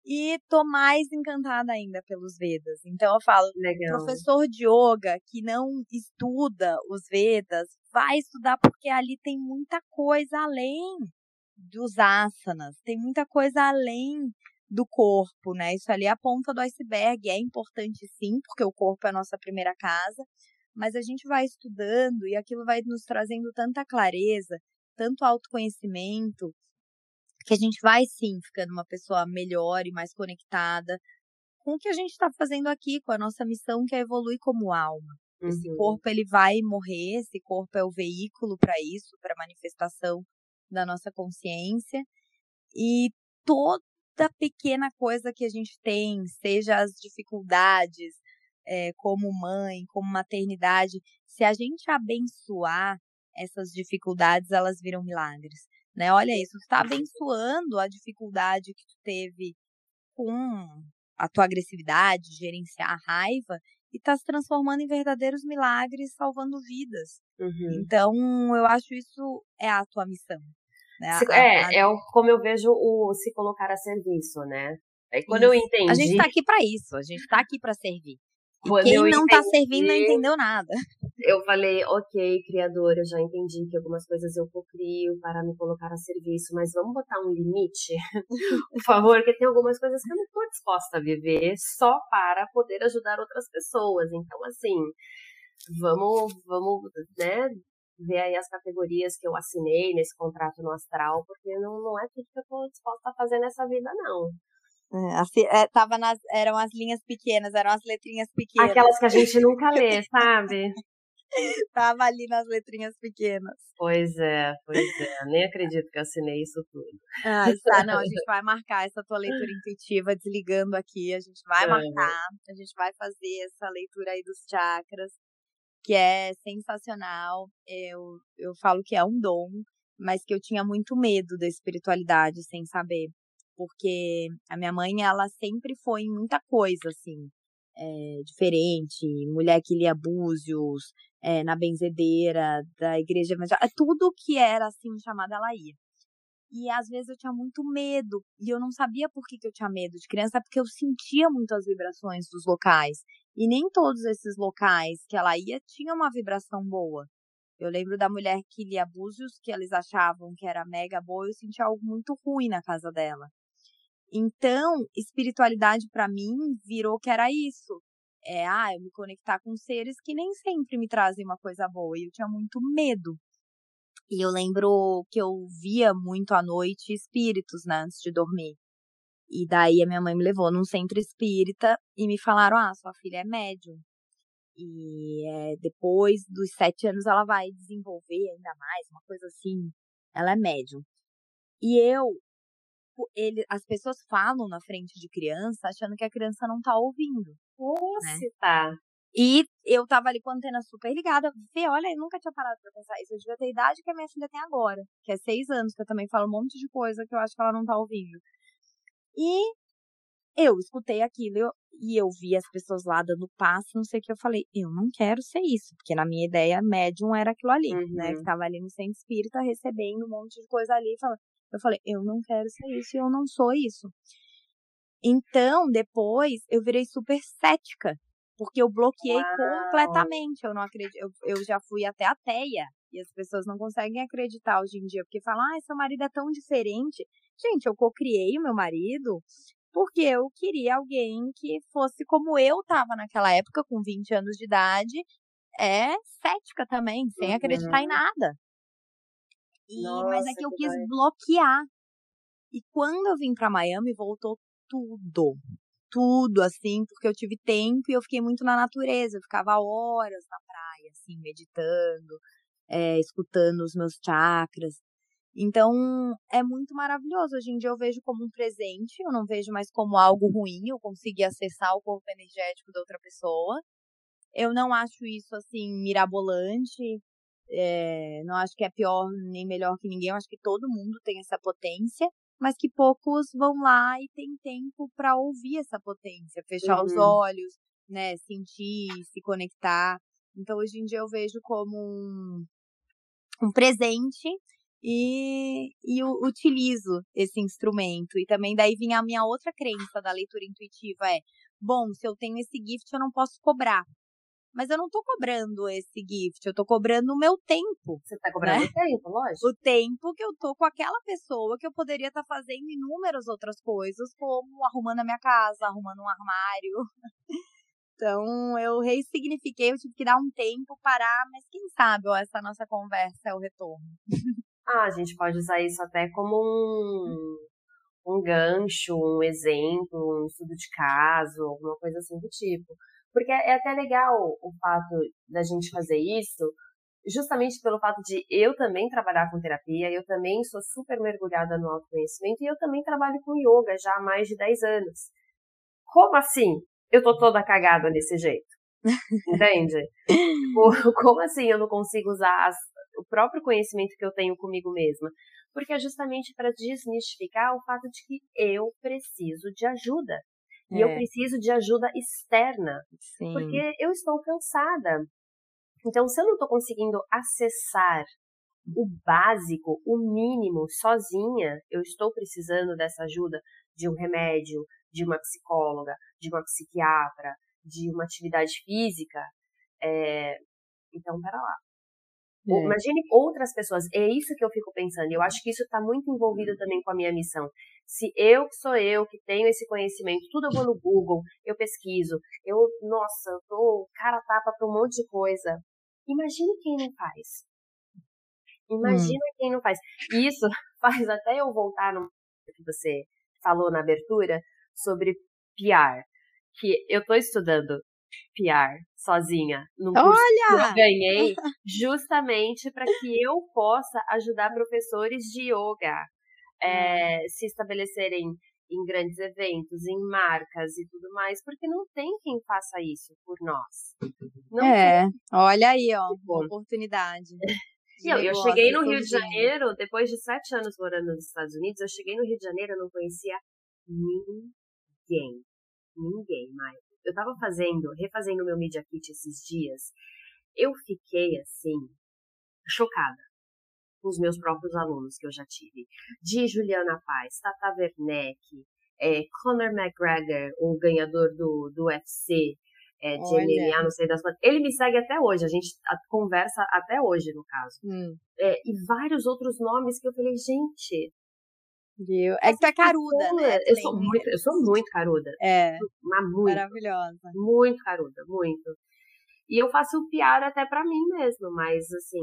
e tô mais encantada ainda pelos Vedas. Então eu falo, Legal. professor de yoga que não estuda os Vedas, vai estudar porque ali tem muita coisa além dos asanas, tem muita coisa além do corpo, né? Isso ali é a ponta do iceberg, é importante sim, porque o corpo é a nossa primeira casa, mas a gente vai estudando e aquilo vai nos trazendo tanta clareza, tanto autoconhecimento, que a gente vai sim ficando uma pessoa melhor e mais conectada com o que a gente está fazendo aqui, com a nossa missão que é evoluir como alma. Uhum. Esse corpo ele vai morrer, esse corpo é o veículo para isso, para manifestação da nossa consciência. E toda pequena coisa que a gente tem, seja as dificuldades é, como mãe, como maternidade, se a gente abençoar essas dificuldades, elas viram milagres né? Olha isso, tu está abençoando a dificuldade que tu teve com a tua agressividade, gerenciar a raiva, e está se transformando em verdadeiros milagres, salvando vidas. Uhum. Então, eu acho isso é a tua missão. Né? Se, é, a... é como eu vejo o se colocar a serviço, né? Aí quando isso. eu entendi. A gente está aqui para isso, a gente está aqui para servir. Quando Quem não está servindo não entendeu nada. Eu falei, ok, criador, eu já entendi que algumas coisas eu cocrio para me colocar a serviço, mas vamos botar um limite, por favor, porque tem algumas coisas que eu não estou disposta a viver só para poder ajudar outras pessoas. Então, assim, vamos, vamos, né, ver aí as categorias que eu assinei nesse contrato no astral, porque não, não é tudo que eu estou disposta a fazer nessa vida, não. É, é, tava nas, eram as linhas pequenas, eram as letrinhas pequenas. Aquelas que a gente nunca lê, sabe? tava ali nas letrinhas pequenas. Pois é, pois é. Nem acredito que eu assinei isso tudo. Ah, tá, não, a gente vai marcar essa tua leitura intuitiva desligando aqui. A gente vai marcar, a gente vai fazer essa leitura aí dos chakras que é sensacional. Eu, eu falo que é um dom, mas que eu tinha muito medo da espiritualidade sem saber. Porque a minha mãe, ela sempre foi em muita coisa, assim, é, diferente. Mulher que lia búzios, é, na benzedeira, da igreja evangélica. Tudo que era, assim, chamada, ela ia. E às vezes eu tinha muito medo. E eu não sabia por que, que eu tinha medo de criança, porque eu sentia muito as vibrações dos locais. E nem todos esses locais que ela ia tinham uma vibração boa. Eu lembro da mulher que lia Búzios, que eles achavam que era mega boa, eu sentia algo muito ruim na casa dela. Então, espiritualidade para mim virou que era isso. É, ah, eu me conectar com seres que nem sempre me trazem uma coisa boa. E eu tinha muito medo. E eu lembro que eu via muito à noite espíritos, né, antes de dormir. E daí a minha mãe me levou num centro espírita e me falaram: ah, sua filha é médium. E é, depois dos sete anos ela vai desenvolver ainda mais, uma coisa assim. Ela é médium. E eu, ele, as pessoas falam na frente de criança achando que a criança não tá ouvindo. Nossa, né? tá. E eu tava ali com a antena super ligada. Vê, olha, eu nunca tinha parado pra pensar isso. Eu devia ter a idade que a minha filha tem agora, que é seis anos, que eu também falo um monte de coisa que eu acho que ela não tá ouvindo. E eu escutei aquilo eu, e eu vi as pessoas lá dando passo, não sei o que. Eu falei, eu não quero ser isso, porque na minha ideia, médium era aquilo ali, uhum. né? Que tava ali no centro espírita recebendo um monte de coisa ali. Falando, eu falei, eu não quero ser isso e eu não sou isso. Então, depois, eu virei super cética, porque eu bloqueei Uau. completamente. Eu não acredito, eu, eu já fui até ateia. E as pessoas não conseguem acreditar hoje em dia, porque falam, ah, seu marido é tão diferente. Gente, eu cocriei o meu marido porque eu queria alguém que fosse como eu estava naquela época, com 20 anos de idade, é cética também, sem uhum. acreditar em nada. E, Nossa, mas é que eu quis bloquear. E quando eu vim para Miami, voltou tudo. Tudo, assim, porque eu tive tempo e eu fiquei muito na natureza. Eu ficava horas na praia, assim, meditando, é, escutando os meus chakras. Então, é muito maravilhoso. Hoje em dia eu vejo como um presente, eu não vejo mais como algo ruim, eu consegui acessar o corpo energético da outra pessoa. Eu não acho isso, assim, mirabolante, é, não acho que é pior nem melhor que ninguém, eu acho que todo mundo tem essa potência, mas que poucos vão lá e tem tempo para ouvir essa potência, fechar uhum. os olhos, né, sentir, se conectar. Então, hoje em dia eu vejo como um, um presente e, e utilizo esse instrumento. E também daí vinha a minha outra crença da leitura intuitiva é, bom, se eu tenho esse gift, eu não posso cobrar. Mas eu não tô cobrando esse gift, eu tô cobrando o meu tempo. Você tá cobrando né? o tempo, lógico. O tempo que eu tô com aquela pessoa que eu poderia estar tá fazendo inúmeras outras coisas, como arrumando a minha casa, arrumando um armário. Então, eu ressignifiquei, eu tive que dar um tempo, parar, mas quem sabe ó, essa nossa conversa é o retorno. Ah, a gente pode usar isso até como um, um gancho, um exemplo, um estudo de caso, alguma coisa assim do tipo. Porque é até legal o fato da gente fazer isso, justamente pelo fato de eu também trabalhar com terapia, eu também sou super mergulhada no autoconhecimento e eu também trabalho com yoga já há mais de 10 anos. Como assim? Eu tô toda cagada desse jeito. Entende? Como assim eu não consigo usar as, o próprio conhecimento que eu tenho comigo mesma. Porque é justamente para desmistificar o fato de que eu preciso de ajuda. E eu é. preciso de ajuda externa. Sim. Porque eu estou cansada. Então, se eu não estou conseguindo acessar o básico, o mínimo, sozinha, eu estou precisando dessa ajuda de um remédio, de uma psicóloga, de uma psiquiatra, de uma atividade física. É... Então, pera lá. É. Imagine outras pessoas. É isso que eu fico pensando. Eu acho que isso está muito envolvido também com a minha missão. Se eu que sou eu, que tenho esse conhecimento, tudo eu vou no Google, eu pesquiso, eu, nossa, eu tô cara tapa para um monte de coisa. Imagine quem não faz. Imagina hum. quem não faz. Isso faz até eu voltar no que você falou na abertura sobre PR, que eu tô estudando PR sozinha num curso Olha! que eu ganhei justamente para que eu possa ajudar professores de yoga é, hum. se estabelecerem em grandes eventos, em marcas e tudo mais, porque não tem quem faça isso por nós. Não é, tem. olha aí, ó, uma oportunidade. eu, eu cheguei no Rio de Janeiro, depois de sete anos morando nos Estados Unidos, eu cheguei no Rio de Janeiro e não conhecia ninguém. Ninguém, mais. Eu tava fazendo, refazendo meu Media Kit esses dias. Eu fiquei, assim, chocada com os meus próprios alunos que eu já tive. De Juliana Paz, Tata Werneck, é, Conor McGregor, o ganhador do, do UFC, é, de MMA, não sei das quantas. Ele me segue até hoje, a gente conversa até hoje, no caso. Hum. É, e vários outros nomes que eu falei, gente. Viu? É que tu é caruda, né? Eu sou, muito, eu sou muito caruda. É. Mas muito. Maravilhosa. Muito caruda, muito. E eu faço piada até pra mim mesmo, mas assim,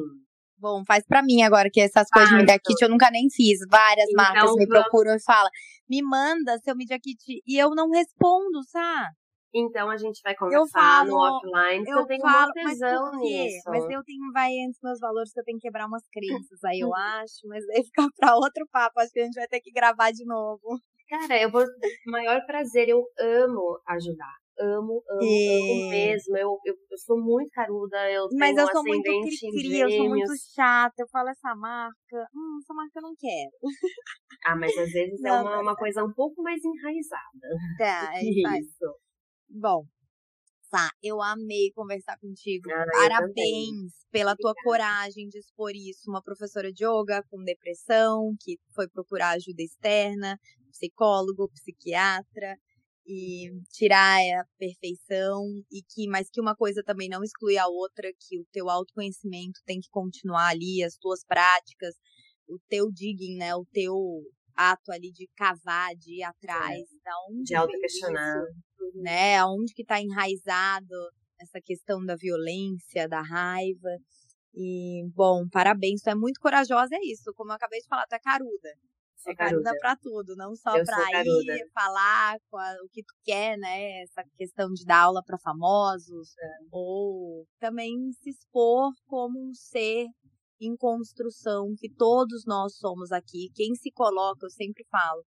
Bom, faz para mim agora que essas coisas de Media Kit eu nunca nem fiz. Várias então, marcas me vamos... procuram e falam: me manda seu Media Kit. E eu não respondo, sabe? Então a gente vai conversar falo, no offline. Eu, eu tenho falo, uma tesão mas nisso. Mas eu tenho, vai antes meus valores que eu tenho que quebrar umas crenças aí, eu acho. Mas aí fica pra outro papo. Acho que a gente vai ter que gravar de novo. Cara, eu vou. Maior prazer, eu amo ajudar amo, amo, e... amo mesmo. Eu, eu, eu, sou muito caruda, eu Mas eu sou muito cri eu sou muito chata. Eu falo essa marca, hum, essa marca eu não quero. Ah, mas às vezes é não, é uma, uma coisa um pouco mais enraizada. Tá, é isso. Bom, tá, eu amei conversar contigo. Ah, Parabéns pela tua coragem de expor isso. Uma professora de yoga com depressão, que foi procurar ajuda externa, psicólogo, psiquiatra e tirar a perfeição e que mas que uma coisa também não exclui a outra, que o teu autoconhecimento tem que continuar ali, as tuas práticas, o teu digging, né, o teu ato ali de cavar, de ir atrás, é. da onde de auto-questionar, né, aonde que está enraizado essa questão da violência, da raiva. E, bom, parabéns, tu é muito corajosa, é isso. Como eu acabei de falar, tu é caruda sou caruda pra tudo, não só pra ir falar a, o que tu quer, né? Essa questão de dar aula para famosos, é. ou também se expor como um ser em construção que todos nós somos aqui. Quem se coloca, eu sempre falo,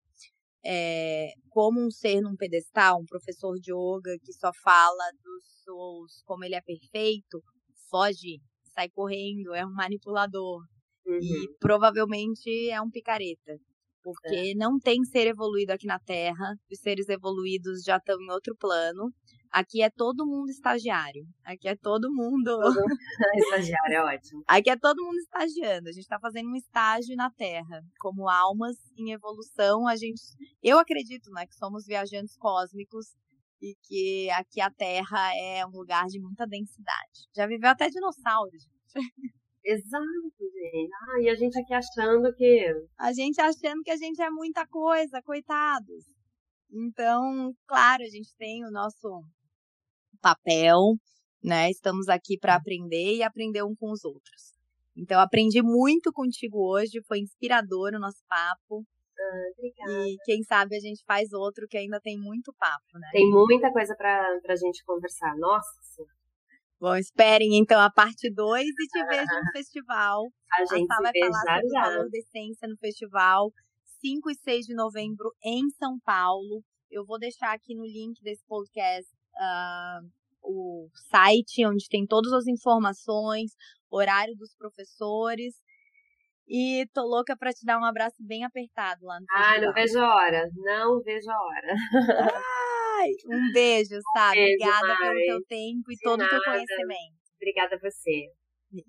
é, como um ser num pedestal, um professor de yoga que só fala dos seus, como ele é perfeito, foge, sai correndo, é um manipulador. Uhum. E provavelmente é um picareta. Porque é. não tem ser evoluído aqui na Terra. Os seres evoluídos já estão em outro plano. Aqui é todo mundo estagiário. Aqui é todo mundo. estagiário é ótimo. Aqui é todo mundo estagiando. A gente está fazendo um estágio na Terra. Como almas em evolução, a gente. Eu acredito, né, que somos viajantes cósmicos e que aqui a Terra é um lugar de muita densidade. Já viveu até dinossauros, gente. Exato, gente. Ah, e a gente aqui achando que. A gente achando que a gente é muita coisa, coitados. Então, claro, a gente tem o nosso papel, né? Estamos aqui para aprender e aprender um com os outros. Então, aprendi muito contigo hoje, foi inspirador o nosso papo. Ah, obrigada. E quem sabe a gente faz outro que ainda tem muito papo, né? Tem muita coisa para a gente conversar. Nossa Bom, esperem então a parte 2 e te vejo no festival. A gente a vai falar sobre já. da essência no festival, 5 e 6 de novembro em São Paulo. Eu vou deixar aqui no link desse podcast uh, o site onde tem todas as informações, horário dos professores. E tô louca para te dar um abraço bem apertado lá no. Ah, não vejo a hora. Não vejo a hora. Ai, um beijo, sabe? Um beijo, Obrigada pelo teu tempo e De todo o teu conhecimento. Obrigada a você. Beijo.